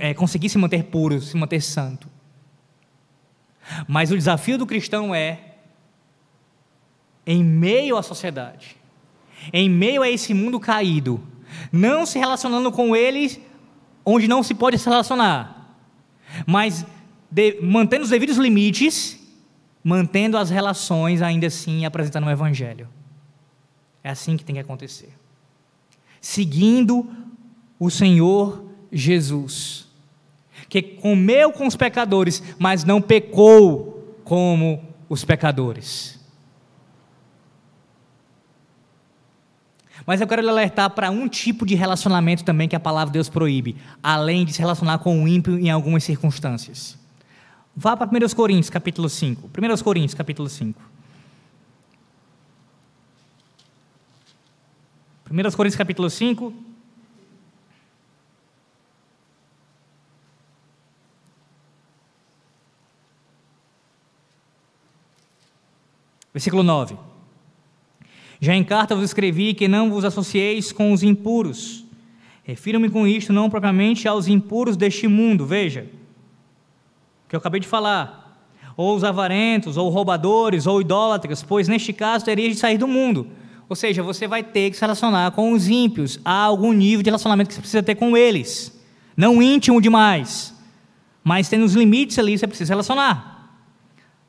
é, conseguir se manter puro, se manter santo. Mas o desafio do cristão é, em meio à sociedade, em meio a esse mundo caído, não se relacionando com eles onde não se pode se relacionar, mas de, mantendo os devidos limites, mantendo as relações ainda assim apresentando o Evangelho. É assim que tem que acontecer. Seguindo o Senhor Jesus, que comeu com os pecadores, mas não pecou como os pecadores. Mas eu quero lhe alertar para um tipo de relacionamento também que a palavra de Deus proíbe, além de se relacionar com o ímpio em algumas circunstâncias. Vá para 1 Coríntios, capítulo 5. 1 Coríntios, capítulo 5. 1 Coríntios, capítulo 5, Versículo 9. Já em carta vos escrevi que não vos associeis com os impuros. Refiro-me com isto não propriamente aos impuros deste mundo, veja, que eu acabei de falar, ou os avarentos, ou roubadores, ou idólatras, pois neste caso terias de sair do mundo. Ou seja, você vai ter que se relacionar com os ímpios, há algum nível de relacionamento que você precisa ter com eles. Não íntimo demais, mas tendo os limites ali, você precisa se relacionar.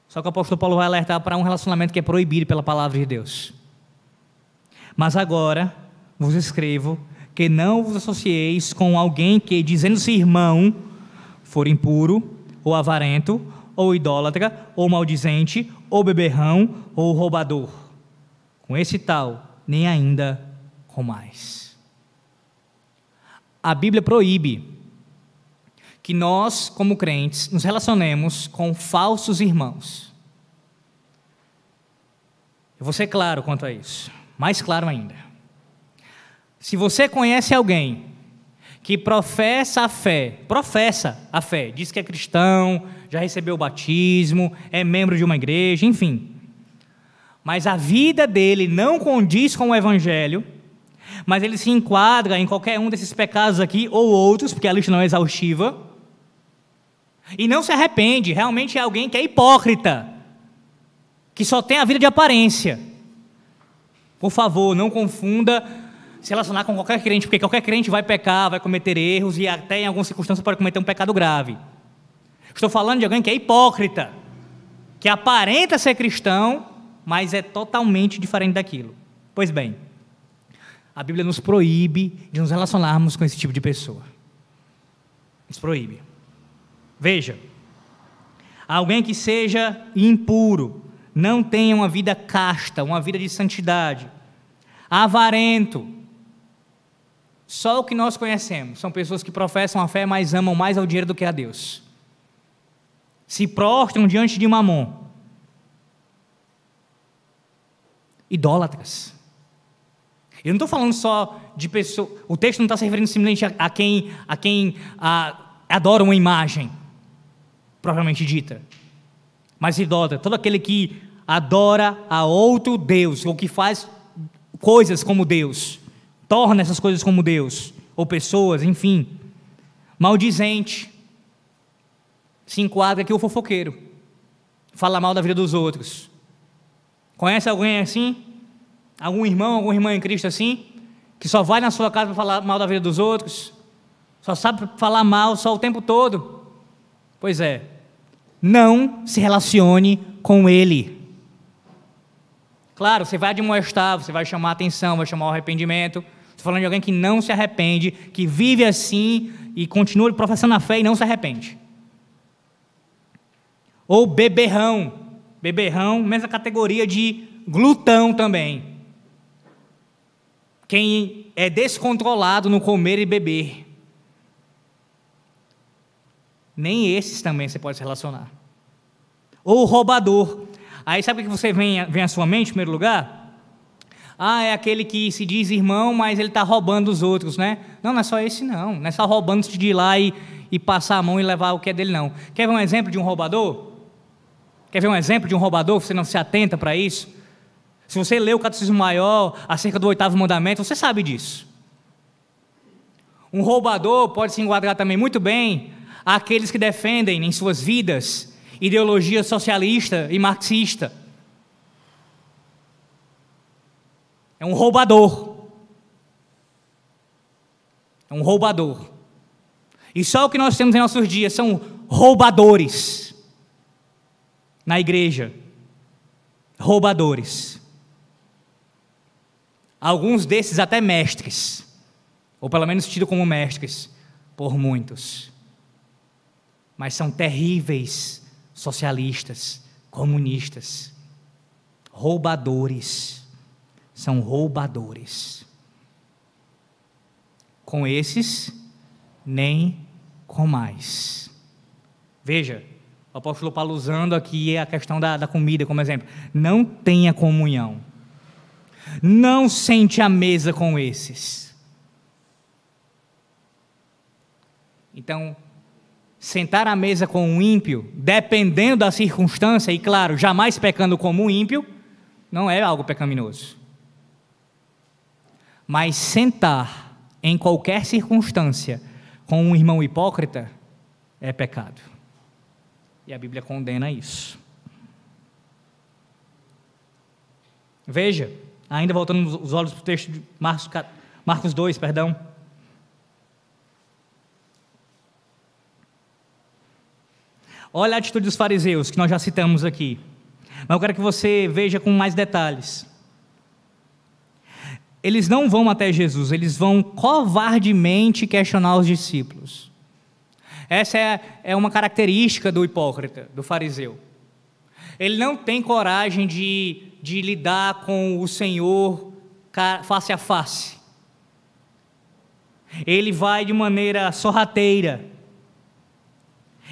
Só que o apóstolo Paulo vai alertar para um relacionamento que é proibido pela palavra de Deus. Mas agora vos escrevo que não vos associeis com alguém que, dizendo-se irmão, for impuro, ou avarento, ou idólatra, ou maldizente, ou beberrão, ou roubador. Com esse tal, nem ainda com mais. A Bíblia proíbe que nós, como crentes, nos relacionemos com falsos irmãos. Eu vou ser claro quanto a isso, mais claro ainda. Se você conhece alguém que professa a fé, professa a fé, diz que é cristão, já recebeu o batismo, é membro de uma igreja, enfim, mas a vida dele não condiz com o evangelho, mas ele se enquadra em qualquer um desses pecados aqui ou outros, porque a lista não é exaustiva, e não se arrepende, realmente é alguém que é hipócrita, que só tem a vida de aparência. Por favor, não confunda se relacionar com qualquer crente, porque qualquer crente vai pecar, vai cometer erros e até em algumas circunstâncias pode cometer um pecado grave. Estou falando de alguém que é hipócrita, que aparenta ser cristão, mas é totalmente diferente daquilo. Pois bem, a Bíblia nos proíbe de nos relacionarmos com esse tipo de pessoa. Nos proíbe. Veja, alguém que seja impuro, não tenha uma vida casta, uma vida de santidade, avarento. Só o que nós conhecemos são pessoas que professam a fé, mas amam mais ao dinheiro do que a Deus. Se prostram diante de mamon. Idólatras. Eu não estou falando só de pessoas. O texto não está se referindo simplesmente a, a quem, a quem a, adora uma imagem propriamente dita. Mas idólatra, todo aquele que adora a outro Deus, ou que faz coisas como Deus, torna essas coisas como Deus, ou pessoas, enfim. Maldizente, se enquadra aqui o fofoqueiro, fala mal da vida dos outros. Conhece alguém assim? Algum irmão, alguma irmã em Cristo assim? Que só vai na sua casa para falar mal da vida dos outros? Só sabe falar mal só o tempo todo? Pois é, não se relacione com ele. Claro, você vai admoestar, você vai chamar atenção, vai chamar o arrependimento. Estou falando de alguém que não se arrepende, que vive assim e continua professando a fé e não se arrepende. Ou beberrão. Beberrão, mesma categoria de glutão também. Quem é descontrolado no comer e beber nem esses também você pode se relacionar. Ou roubador. Aí sabe o que você vem, vem à sua mente, em primeiro lugar? Ah, é aquele que se diz irmão, mas ele está roubando os outros, né? Não, não é só esse, não. Não é só roubando de ir lá e, e passar a mão e levar o que é dele, não. Quer ver um exemplo de um roubador? Quer ver um exemplo de um roubador? Você não se atenta para isso? Se você lê o Catecismo Maior acerca do oitavo mandamento, você sabe disso. Um roubador pode se enquadrar também muito bem àqueles que defendem em suas vidas ideologia socialista e marxista. É um roubador. É um roubador. E só o que nós temos em nossos dias são roubadores na igreja. Roubadores. Alguns desses até mestres, ou pelo menos tidos como mestres por muitos. Mas são terríveis socialistas, comunistas, roubadores. São roubadores. Com esses, nem com mais. Veja, o apóstolo Paulo usando aqui a questão da, da comida como exemplo. Não tenha comunhão. Não sente a mesa com esses. Então, sentar à mesa com um ímpio, dependendo da circunstância, e claro, jamais pecando como um ímpio, não é algo pecaminoso. Mas sentar em qualquer circunstância com um irmão hipócrita é pecado. E a Bíblia condena isso. Veja, ainda voltando os olhos para o texto de Marcos, Marcos 2, perdão. Olha a atitude dos fariseus, que nós já citamos aqui. Mas eu quero que você veja com mais detalhes. Eles não vão até Jesus, eles vão covardemente questionar os discípulos. Essa é, é uma característica do hipócrita, do fariseu. Ele não tem coragem de, de lidar com o Senhor face a face. Ele vai de maneira sorrateira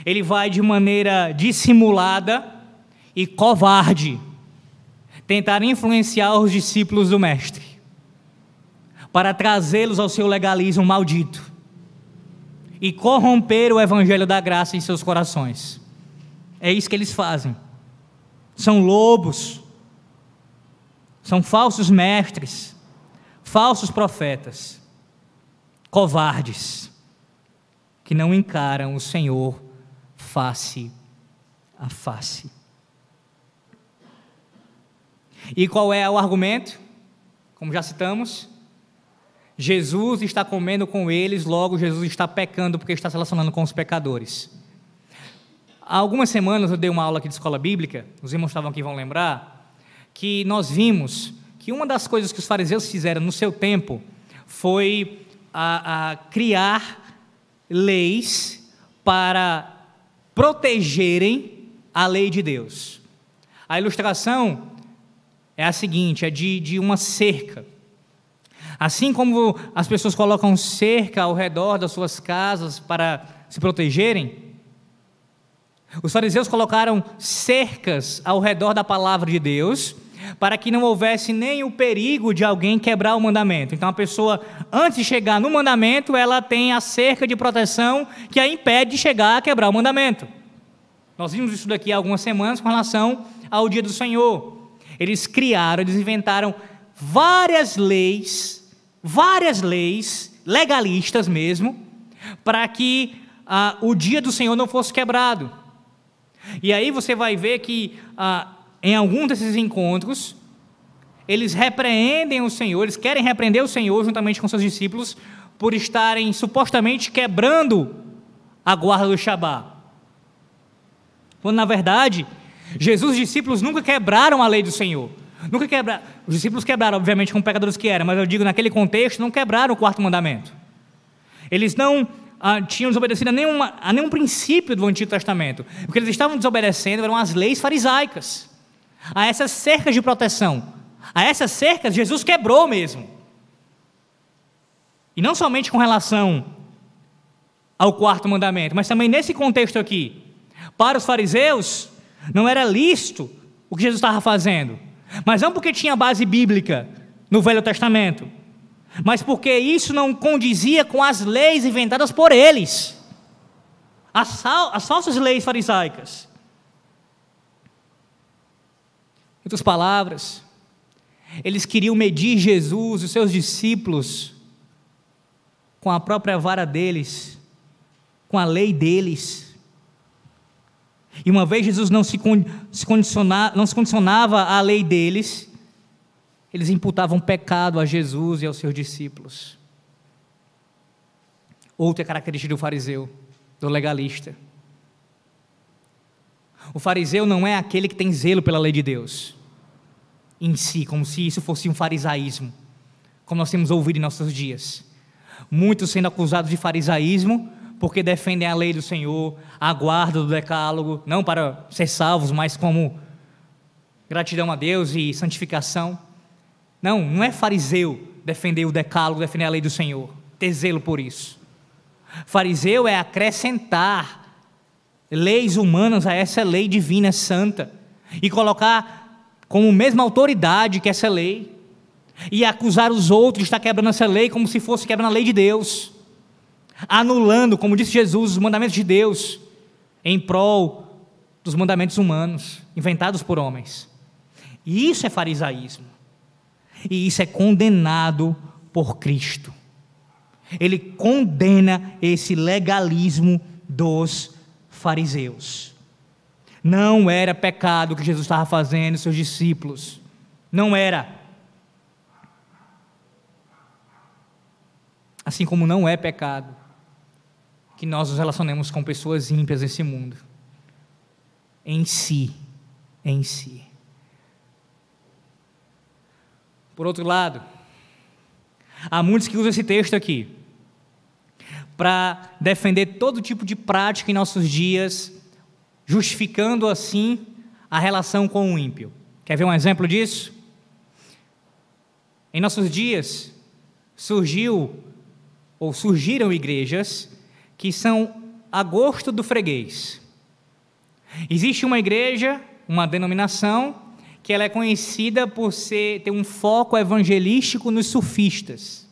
ele vai de maneira dissimulada e covarde tentar influenciar os discípulos do Mestre, para trazê-los ao seu legalismo maldito e corromper o evangelho da graça em seus corações. É isso que eles fazem. São lobos, são falsos mestres, falsos profetas, covardes, que não encaram o Senhor face a face. E qual é o argumento? Como já citamos, Jesus está comendo com eles, logo Jesus está pecando porque está se relacionando com os pecadores. Há algumas semanas eu dei uma aula aqui de escola bíblica, os irmãos estavam aqui vão lembrar, que nós vimos que uma das coisas que os fariseus fizeram no seu tempo foi a, a criar leis para protegerem a lei de Deus. A ilustração é a seguinte: é de, de uma cerca. Assim como as pessoas colocam cerca ao redor das suas casas para se protegerem, os fariseus colocaram cercas ao redor da palavra de Deus para que não houvesse nem o perigo de alguém quebrar o mandamento. Então a pessoa, antes de chegar no mandamento, ela tem a cerca de proteção que a impede de chegar a quebrar o mandamento. Nós vimos isso daqui há algumas semanas com relação ao dia do Senhor. Eles criaram, eles inventaram várias leis, várias leis, legalistas mesmo, para que ah, o dia do Senhor não fosse quebrado. E aí você vai ver que ah, em algum desses encontros, eles repreendem o Senhor, eles querem repreender o Senhor juntamente com seus discípulos por estarem supostamente quebrando a guarda do Shabat. Quando na verdade, Jesus e os discípulos nunca quebraram a lei do Senhor. Nunca quebraram. Os discípulos quebraram, obviamente, como pecadores que eram, mas eu digo naquele contexto, não quebraram o quarto mandamento. Eles não ah, tinham desobedecido a, nenhuma, a nenhum princípio do Antigo Testamento. O que eles estavam desobedecendo eram as leis farisaicas a essas cercas de proteção. A essas cercas, Jesus quebrou mesmo. E não somente com relação ao quarto mandamento, mas também nesse contexto aqui. Para os fariseus, não era lícito o que Jesus estava fazendo, mas não porque tinha base bíblica no Velho Testamento, mas porque isso não condizia com as leis inventadas por eles, as, as falsas leis farisaicas. Em outras palavras, eles queriam medir Jesus, os seus discípulos, com a própria vara deles, com a lei deles. E uma vez Jesus não se, condicionava, não se condicionava à lei deles, eles imputavam pecado a Jesus e aos seus discípulos. Outra característica do fariseu, do legalista. O fariseu não é aquele que tem zelo pela lei de Deus em si, como se isso fosse um farisaísmo, como nós temos ouvido em nossos dias. Muitos sendo acusados de farisaísmo porque defendem a lei do Senhor, a guarda do decálogo, não para ser salvos, mas como gratidão a Deus e santificação. Não, não é fariseu defender o decálogo, defender a lei do Senhor, ter zelo por isso. Fariseu é acrescentar leis humanas a essa lei divina santa e colocar como mesma autoridade que essa lei e acusar os outros de estar quebrando essa lei como se fosse quebrando a lei de Deus, anulando, como disse Jesus, os mandamentos de Deus em prol dos mandamentos humanos inventados por homens. E isso é farisaísmo. E isso é condenado por Cristo. Ele condena esse legalismo dos fariseus. Não era pecado o que Jesus estava fazendo, seus discípulos. Não era. Assim como não é pecado que nós nos relacionemos com pessoas ímpias nesse mundo. Em si. Em si. Por outro lado, há muitos que usam esse texto aqui para defender todo tipo de prática em nossos dias, justificando assim a relação com o ímpio. Quer ver um exemplo disso? Em nossos dias surgiu ou surgiram igrejas que são a gosto do freguês. Existe uma igreja, uma denominação que ela é conhecida por ser, ter um foco evangelístico nos surfistas.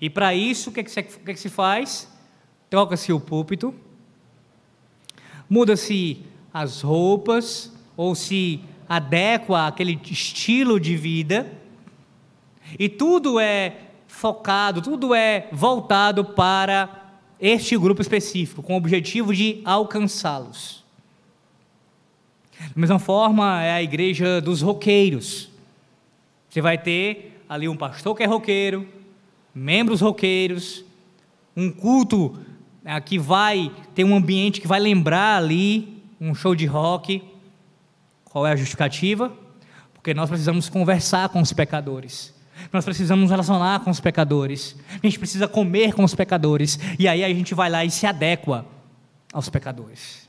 E para isso, o que, é que, que, é que se faz? Troca-se o púlpito, muda-se as roupas, ou se adequa àquele estilo de vida, e tudo é focado, tudo é voltado para este grupo específico, com o objetivo de alcançá-los. Da mesma forma, é a igreja dos roqueiros. Você vai ter ali um pastor que é roqueiro, membros roqueiros, um culto que vai ter um ambiente que vai lembrar ali um show de rock. Qual é a justificativa? Porque nós precisamos conversar com os pecadores. Nós precisamos nos relacionar com os pecadores. A gente precisa comer com os pecadores. E aí a gente vai lá e se adequa aos pecadores.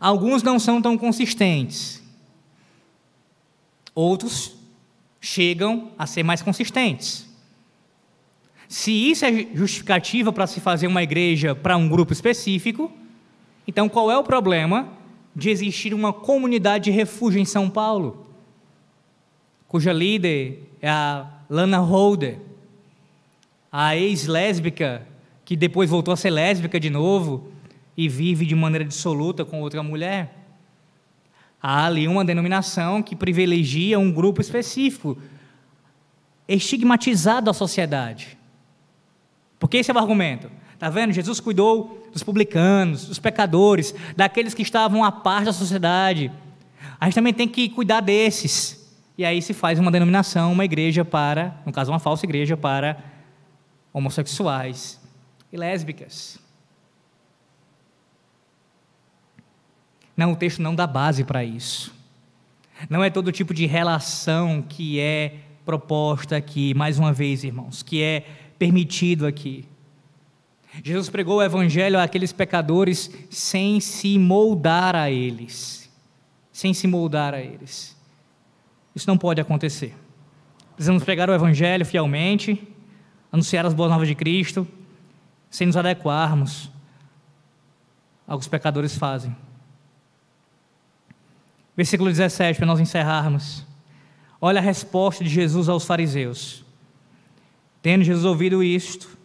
Alguns não são tão consistentes. Outros chegam a ser mais consistentes. Se isso é justificativa para se fazer uma igreja para um grupo específico, então qual é o problema de existir uma comunidade de refúgio em São Paulo, cuja líder é a Lana Holder, a ex-lésbica que depois voltou a ser lésbica de novo e vive de maneira dissoluta com outra mulher? Há ali uma denominação que privilegia um grupo específico, estigmatizado da sociedade. Porque esse é o argumento. Está vendo? Jesus cuidou dos publicanos, dos pecadores, daqueles que estavam à parte da sociedade. A gente também tem que cuidar desses. E aí se faz uma denominação, uma igreja para, no caso, uma falsa igreja para homossexuais e lésbicas. Não, o texto não dá base para isso. Não é todo tipo de relação que é proposta aqui, mais uma vez, irmãos, que é permitido aqui. Jesus pregou o evangelho àqueles pecadores sem se moldar a eles. Sem se moldar a eles. Isso não pode acontecer. Precisamos pregar o evangelho fielmente, anunciar as boas novas de Cristo, sem nos adequarmos ao que os pecadores fazem. Versículo 17, para nós encerrarmos. Olha a resposta de Jesus aos fariseus. Tendo Jesus ouvido isto,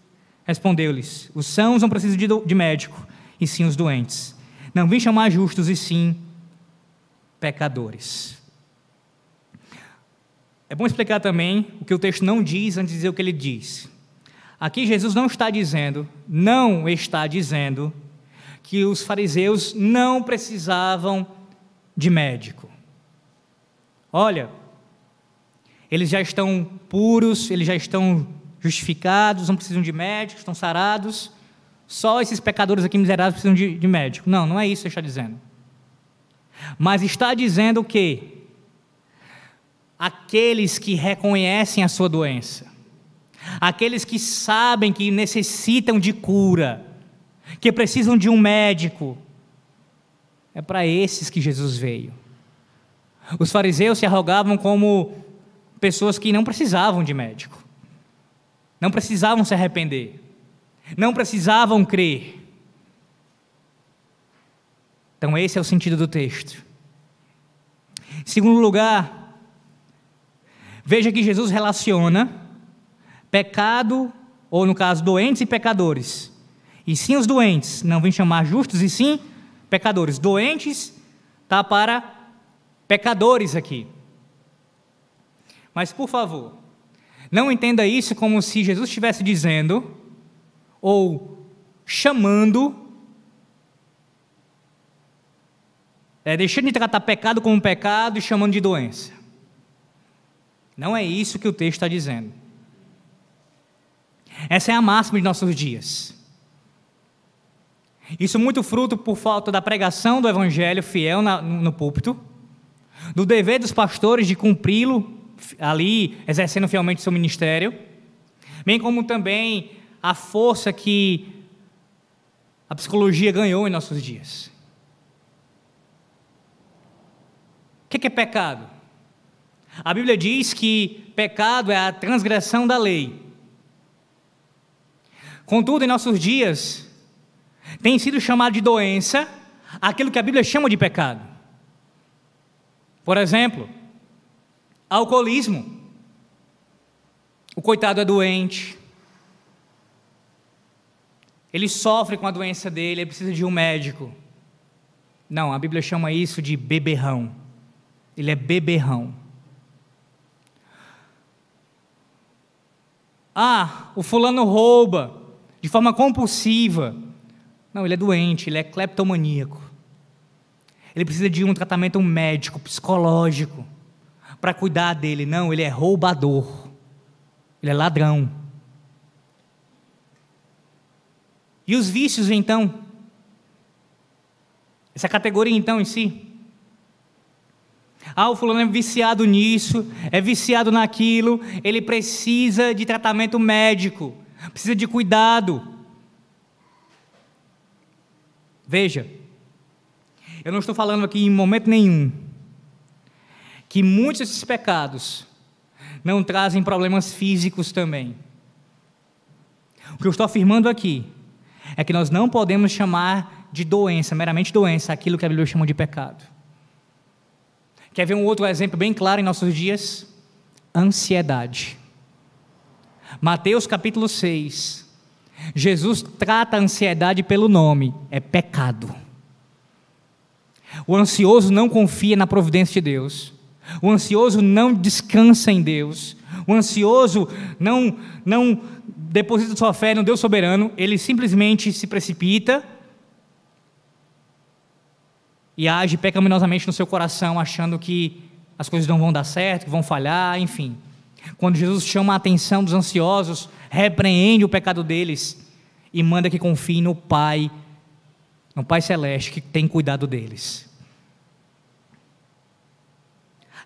respondeu-lhes: Os sãos não precisam de médico, e sim os doentes. Não vim chamar justos, e sim pecadores. É bom explicar também o que o texto não diz antes de dizer o que ele diz. Aqui Jesus não está dizendo, não está dizendo que os fariseus não precisavam de médico. Olha, eles já estão puros, eles já estão justificados, não precisam de médico, estão sarados. Só esses pecadores aqui miseráveis precisam de, de médico. Não, não é isso que está dizendo. Mas está dizendo que aqueles que reconhecem a sua doença, aqueles que sabem que necessitam de cura, que precisam de um médico, é para esses que Jesus veio. Os fariseus se arrogavam como pessoas que não precisavam de médico, não precisavam se arrepender, não precisavam crer. Então, esse é o sentido do texto. Em segundo lugar, veja que Jesus relaciona pecado, ou no caso, doentes e pecadores. E sim os doentes, não vem chamar justos, e sim pecadores. Doentes está para pecadores aqui. Mas, por favor, não entenda isso como se Jesus estivesse dizendo ou chamando, é, deixando de tratar pecado como pecado e chamando de doença. Não é isso que o texto está dizendo. Essa é a máxima de nossos dias. Isso muito fruto por falta da pregação do evangelho fiel na, no púlpito, do dever dos pastores de cumpri-lo ali exercendo fielmente seu ministério, bem como também a força que a psicologia ganhou em nossos dias. O que é pecado? A Bíblia diz que pecado é a transgressão da lei. Contudo, em nossos dias, tem sido chamado de doença aquilo que a Bíblia chama de pecado. Por exemplo, Alcoolismo. O coitado é doente. Ele sofre com a doença dele, ele precisa de um médico. Não, a Bíblia chama isso de beberrão. Ele é beberrão. Ah, o fulano rouba de forma compulsiva. Não, ele é doente, ele é cleptomaníaco. Ele precisa de um tratamento médico, psicológico para cuidar dele. Não, ele é roubador. Ele é ladrão. E os vícios, então? Essa categoria, então, em si? Ah, o fulano é viciado nisso, é viciado naquilo, ele precisa de tratamento médico, precisa de cuidado. Veja, eu não estou falando aqui em momento nenhum que muitos desses pecados não trazem problemas físicos também. O que eu estou afirmando aqui é que nós não podemos chamar de doença, meramente doença, aquilo que a Bíblia chama de pecado. Quer ver um outro exemplo bem claro em nossos dias? Ansiedade. Mateus capítulo 6. Jesus trata a ansiedade pelo nome, é pecado. O ansioso não confia na providência de Deus. O ansioso não descansa em Deus. O ansioso não, não deposita sua fé no Deus soberano. Ele simplesmente se precipita e age pecaminosamente no seu coração, achando que as coisas não vão dar certo, que vão falhar, enfim. Quando Jesus chama a atenção dos ansiosos, repreende o pecado deles e manda que confiem no Pai, no Pai Celeste que tem cuidado deles.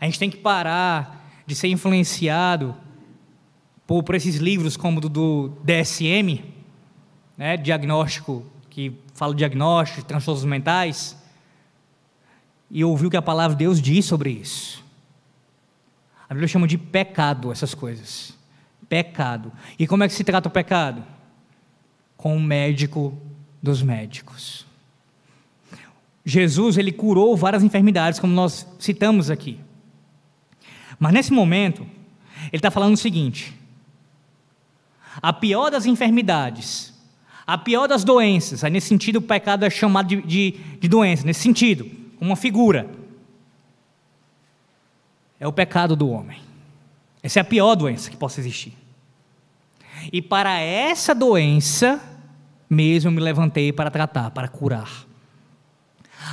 A gente tem que parar de ser influenciado por, por esses livros como do, do DSM, né, diagnóstico, que fala diagnóstico, de transtornos mentais, e ouvir o que a palavra de Deus diz sobre isso. A Bíblia chama de pecado essas coisas. Pecado. E como é que se trata o pecado? Com o médico dos médicos. Jesus, ele curou várias enfermidades, como nós citamos aqui. Mas nesse momento, ele está falando o seguinte: a pior das enfermidades, a pior das doenças, aí nesse sentido o pecado é chamado de, de, de doença, nesse sentido, uma figura. é o pecado do homem. Essa é a pior doença que possa existir. E para essa doença, mesmo eu me levantei para tratar, para curar.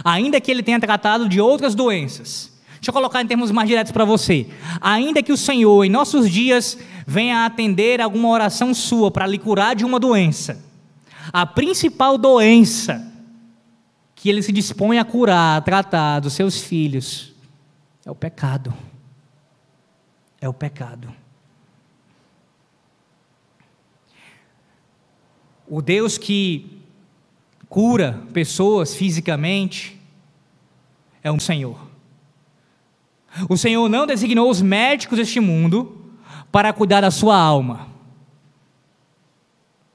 Ainda que ele tenha tratado de outras doenças. Deixa eu colocar em termos mais diretos para você. Ainda que o Senhor, em nossos dias, venha atender alguma oração sua para lhe curar de uma doença, a principal doença que ele se dispõe a curar, a tratar dos seus filhos, é o pecado. É o pecado. O Deus que cura pessoas fisicamente é um Senhor. O Senhor não designou os médicos deste mundo para cuidar da sua alma.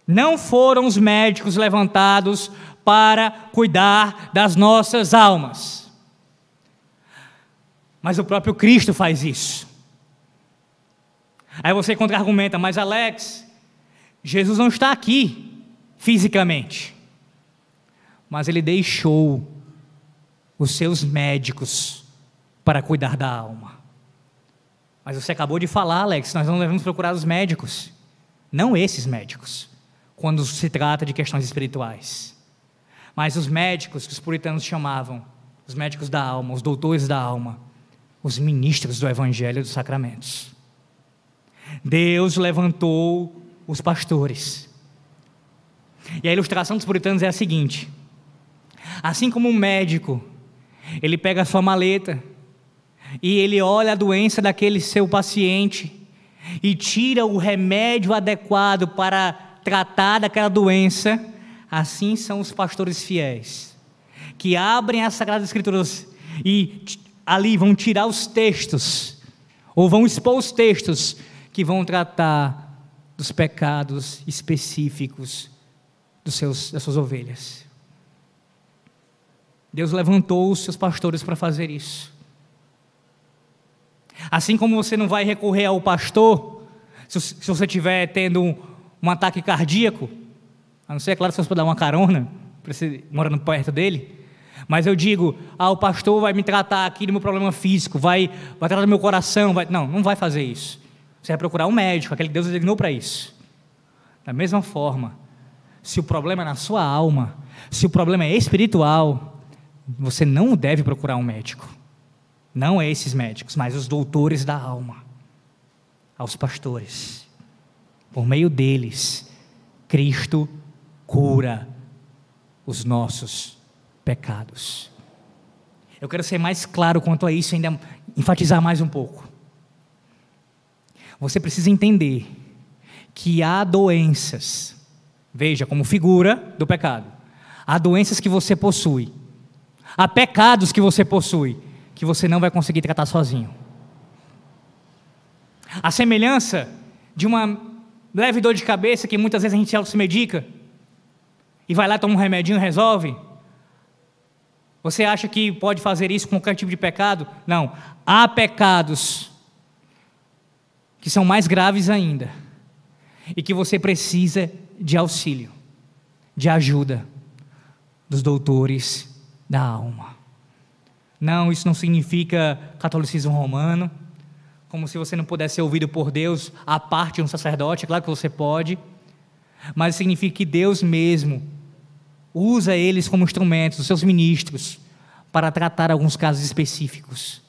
Não foram os médicos levantados para cuidar das nossas almas. Mas o próprio Cristo faz isso. Aí você contra-argumenta, mas Alex, Jesus não está aqui fisicamente, mas ele deixou os seus médicos para cuidar da alma. Mas você acabou de falar, Alex, nós não devemos procurar os médicos, não esses médicos, quando se trata de questões espirituais, mas os médicos que os puritanos chamavam, os médicos da alma, os doutores da alma, os ministros do evangelho e dos sacramentos. Deus levantou os pastores e a ilustração dos puritanos é a seguinte: assim como um médico, ele pega a sua maleta e ele olha a doença daquele seu paciente e tira o remédio adequado para tratar daquela doença, assim são os pastores fiéis, que abrem as Sagradas Escrituras e ali vão tirar os textos, ou vão expor os textos que vão tratar dos pecados específicos dos seus, das suas ovelhas. Deus levantou os seus pastores para fazer isso. Assim como você não vai recorrer ao pastor, se, você estiver tendo um, um, ataque cardíaco, a não ser, é claro, se você for dar uma carona, você morando perto dele, mas eu digo, ah, o pastor vai me tratar aqui do meu problema físico, vai, vai tratar do meu coração, vai... não, não vai fazer isso. Você vai procurar um médico, aquele que Deus designou para isso. Da mesma forma, se o problema é na sua alma, se o problema é espiritual, você não deve procurar um médico. Não é esses médicos, mas os doutores da alma, aos pastores. Por meio deles, Cristo cura os nossos pecados. Eu quero ser mais claro quanto a isso, ainda enfatizar mais um pouco. Você precisa entender que há doenças Veja, como figura do pecado. Há doenças que você possui, há pecados que você possui, que você não vai conseguir tratar sozinho. A semelhança de uma leve dor de cabeça que muitas vezes a gente se medica e vai lá, toma um remedinho e resolve. Você acha que pode fazer isso com qualquer tipo de pecado? Não. Há pecados que são mais graves ainda e que você precisa de auxílio, de ajuda dos doutores da alma. Não, isso não significa catolicismo romano, como se você não pudesse ser ouvido por Deus a parte de um sacerdote, é claro que você pode, mas significa que Deus mesmo usa eles como instrumentos, os seus ministros, para tratar alguns casos específicos.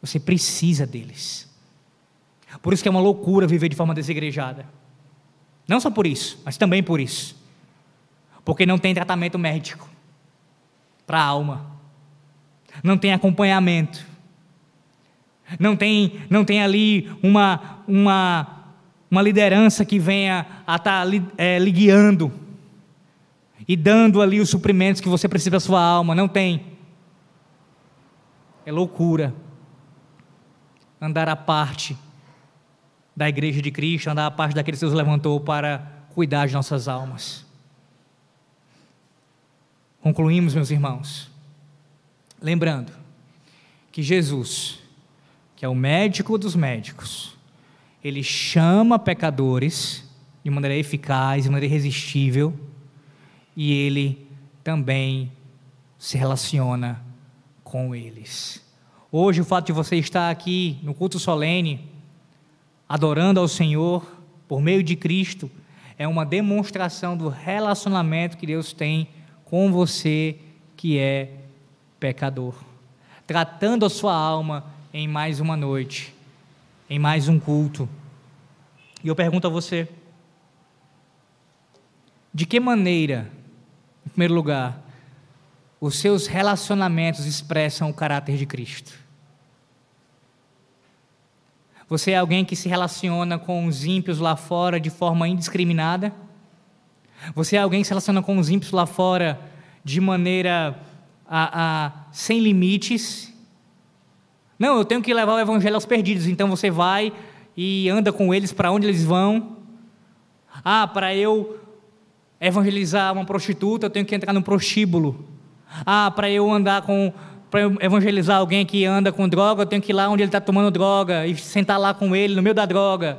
Você precisa deles. Por isso que é uma loucura viver de forma desegrejada. Não só por isso, mas também por isso. Porque não tem tratamento médico para a alma. Não tem acompanhamento. Não tem, não tem ali uma, uma, uma liderança que venha a estar tá é, lhe guiando e dando ali os suprimentos que você precisa para a sua alma. Não tem. É loucura andar à parte da igreja de Cristo, andar a parte daqueles que Deus levantou para cuidar de nossas almas. Concluímos, meus irmãos, lembrando que Jesus, que é o médico dos médicos, ele chama pecadores de maneira eficaz, de maneira irresistível, e ele também se relaciona com eles. Hoje, o fato de você estar aqui no culto solene, adorando ao Senhor por meio de Cristo, é uma demonstração do relacionamento que Deus tem com você que é pecador, tratando a sua alma em mais uma noite, em mais um culto. E eu pergunto a você: de que maneira, em primeiro lugar, os seus relacionamentos expressam o caráter de Cristo? Você é alguém que se relaciona com os ímpios lá fora de forma indiscriminada? Você é alguém que se relaciona com os ímpios lá fora de maneira sem limites? Não, eu tenho que levar o evangelho aos perdidos, então você vai e anda com eles para onde eles vão. Ah, para eu evangelizar uma prostituta, eu tenho que entrar no prostíbulo. Ah, para eu andar com. Para evangelizar alguém que anda com droga, eu tenho que ir lá onde ele está tomando droga e sentar lá com ele, no meio da droga.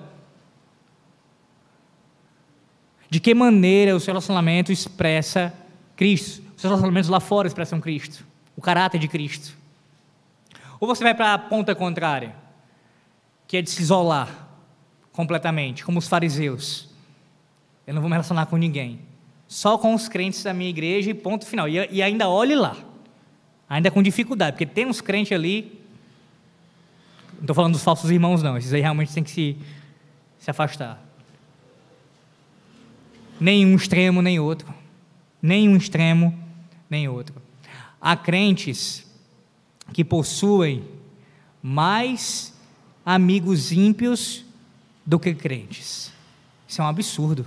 De que maneira o seu relacionamento expressa Cristo? Seus relacionamentos lá fora expressam Cristo, o caráter de Cristo. Ou você vai para a ponta contrária, que é de se isolar completamente, como os fariseus. Eu não vou me relacionar com ninguém só com os crentes da minha igreja e ponto final. E, e ainda olhe lá, ainda com dificuldade, porque tem uns crentes ali. Não estou falando dos falsos irmãos, não, esses aí realmente tem que se, se afastar. Nem um extremo, nem outro. Nem um extremo, nem outro. Há crentes que possuem mais amigos ímpios do que crentes. Isso é um absurdo.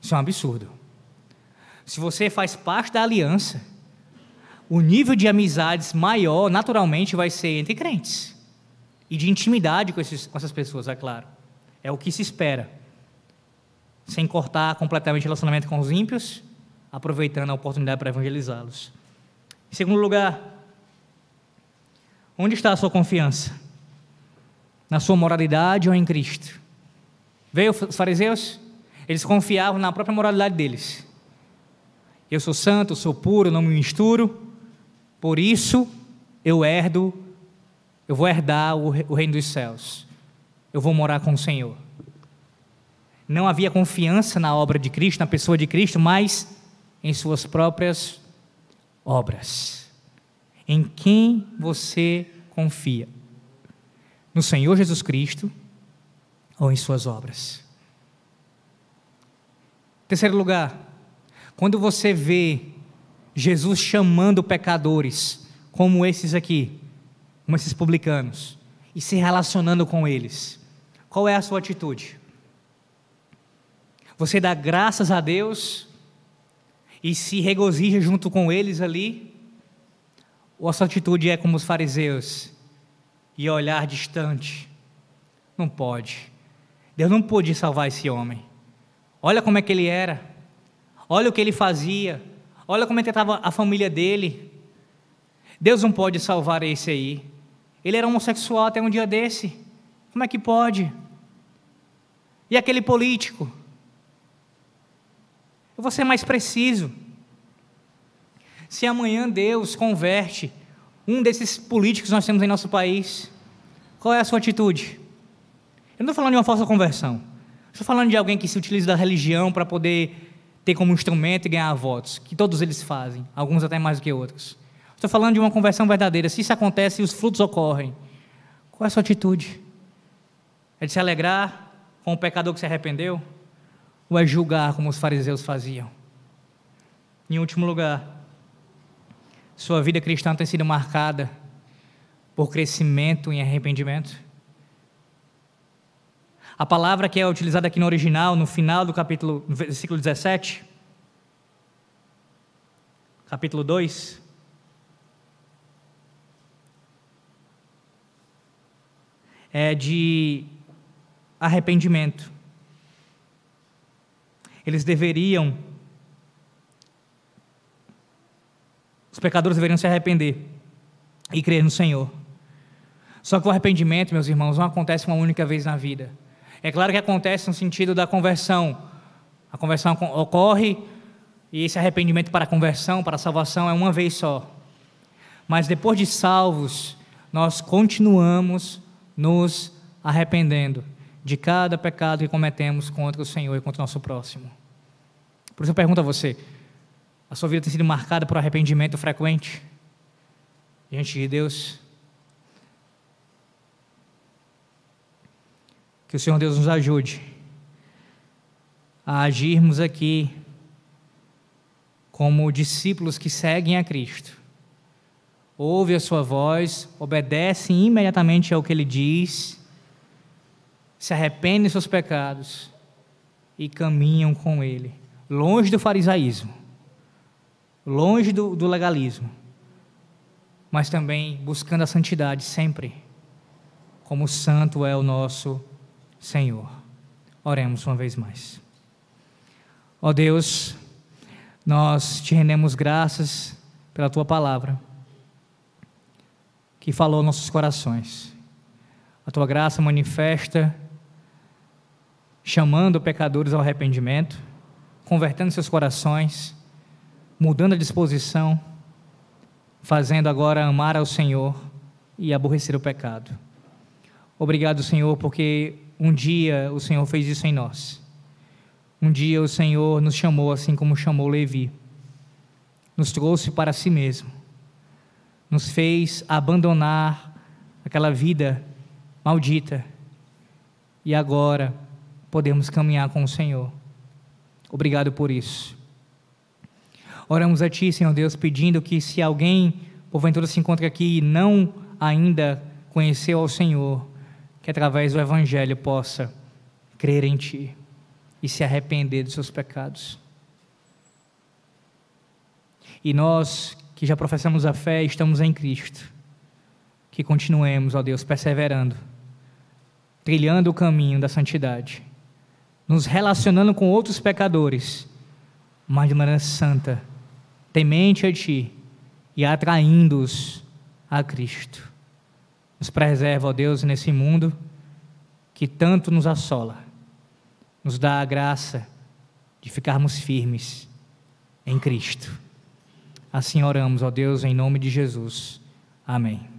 Isso é um absurdo. Se você faz parte da aliança, o nível de amizades maior, naturalmente, vai ser entre crentes. E de intimidade com, esses, com essas pessoas, é claro. É o que se espera. Sem cortar completamente o relacionamento com os ímpios, aproveitando a oportunidade para evangelizá-los. Em segundo lugar, onde está a sua confiança? Na sua moralidade ou em Cristo? Veio os fariseus? Eles confiavam na própria moralidade deles. Eu sou santo, sou puro, não me misturo, por isso eu herdo, eu vou herdar o reino dos céus. Eu vou morar com o Senhor. Não havia confiança na obra de Cristo, na pessoa de Cristo, mas em suas próprias obras. Em quem você confia? No Senhor Jesus Cristo ou em suas obras? Terceiro lugar, quando você vê Jesus chamando pecadores, como esses aqui, como esses publicanos, e se relacionando com eles, qual é a sua atitude? Você dá graças a Deus e se regozija junto com eles ali? Ou a sua atitude é como os fariseus e olhar distante? Não pode. Deus não pôde salvar esse homem. Olha como é que ele era. Olha o que ele fazia. Olha como é estava a família dele. Deus não pode salvar esse aí. Ele era homossexual até um dia desse. Como é que pode? E aquele político? Eu vou ser mais preciso. Se amanhã Deus converte um desses políticos que nós temos em nosso país, qual é a sua atitude? Eu não estou falando de uma falsa conversão. Estou falando de alguém que se utiliza da religião para poder ter como instrumento e ganhar votos, que todos eles fazem, alguns até mais do que outros. Estou falando de uma conversão verdadeira. Se isso acontece e os frutos ocorrem, qual é a sua atitude? É de se alegrar com o pecador que se arrependeu? Ou é julgar como os fariseus faziam? Em último lugar, sua vida cristã tem sido marcada por crescimento em arrependimento? A palavra que é utilizada aqui no original, no final do capítulo, no versículo 17, capítulo 2, é de arrependimento. Eles deveriam, os pecadores deveriam se arrepender e crer no Senhor. Só que o arrependimento, meus irmãos, não acontece uma única vez na vida. É claro que acontece no sentido da conversão. A conversão ocorre e esse arrependimento para a conversão, para a salvação, é uma vez só. Mas depois de salvos, nós continuamos nos arrependendo de cada pecado que cometemos contra o Senhor e contra o nosso próximo. Por isso eu pergunto a você: a sua vida tem sido marcada por arrependimento frequente diante de Deus? Que o Senhor Deus nos ajude a agirmos aqui como discípulos que seguem a Cristo. Ouve a sua voz, obedece imediatamente ao que ele diz, se arrependem de seus pecados e caminham com ele, longe do farisaísmo, longe do, do legalismo, mas também buscando a santidade sempre, como santo é o nosso Senhor. Oremos uma vez mais. Ó oh Deus, nós te rendemos graças pela tua palavra, que falou nossos corações. A tua graça manifesta, chamando pecadores ao arrependimento, convertendo seus corações, mudando a disposição, fazendo agora amar ao Senhor e aborrecer o pecado. Obrigado, Senhor, porque um dia o Senhor fez isso em nós um dia o Senhor nos chamou assim como chamou Levi. Nos trouxe para si mesmo. Nos fez abandonar aquela vida maldita. E agora podemos caminhar com o Senhor. Obrigado por isso. Oramos a Ti, Senhor Deus, pedindo que se alguém porventura se encontra aqui e não ainda conheceu ao Senhor, que através do Evangelho possa crer em Ti e se arrepender dos seus pecados. E nós que já professamos a fé, estamos em Cristo, que continuemos, ó Deus, perseverando, trilhando o caminho da santidade, nos relacionando com outros pecadores, mas de maneira santa, temente a Ti e atraindo-os a Cristo. Nos preserva, ó Deus, nesse mundo que tanto nos assola nos dá a graça de ficarmos firmes em Cristo. Assim oramos, ó Deus, em nome de Jesus. Amém.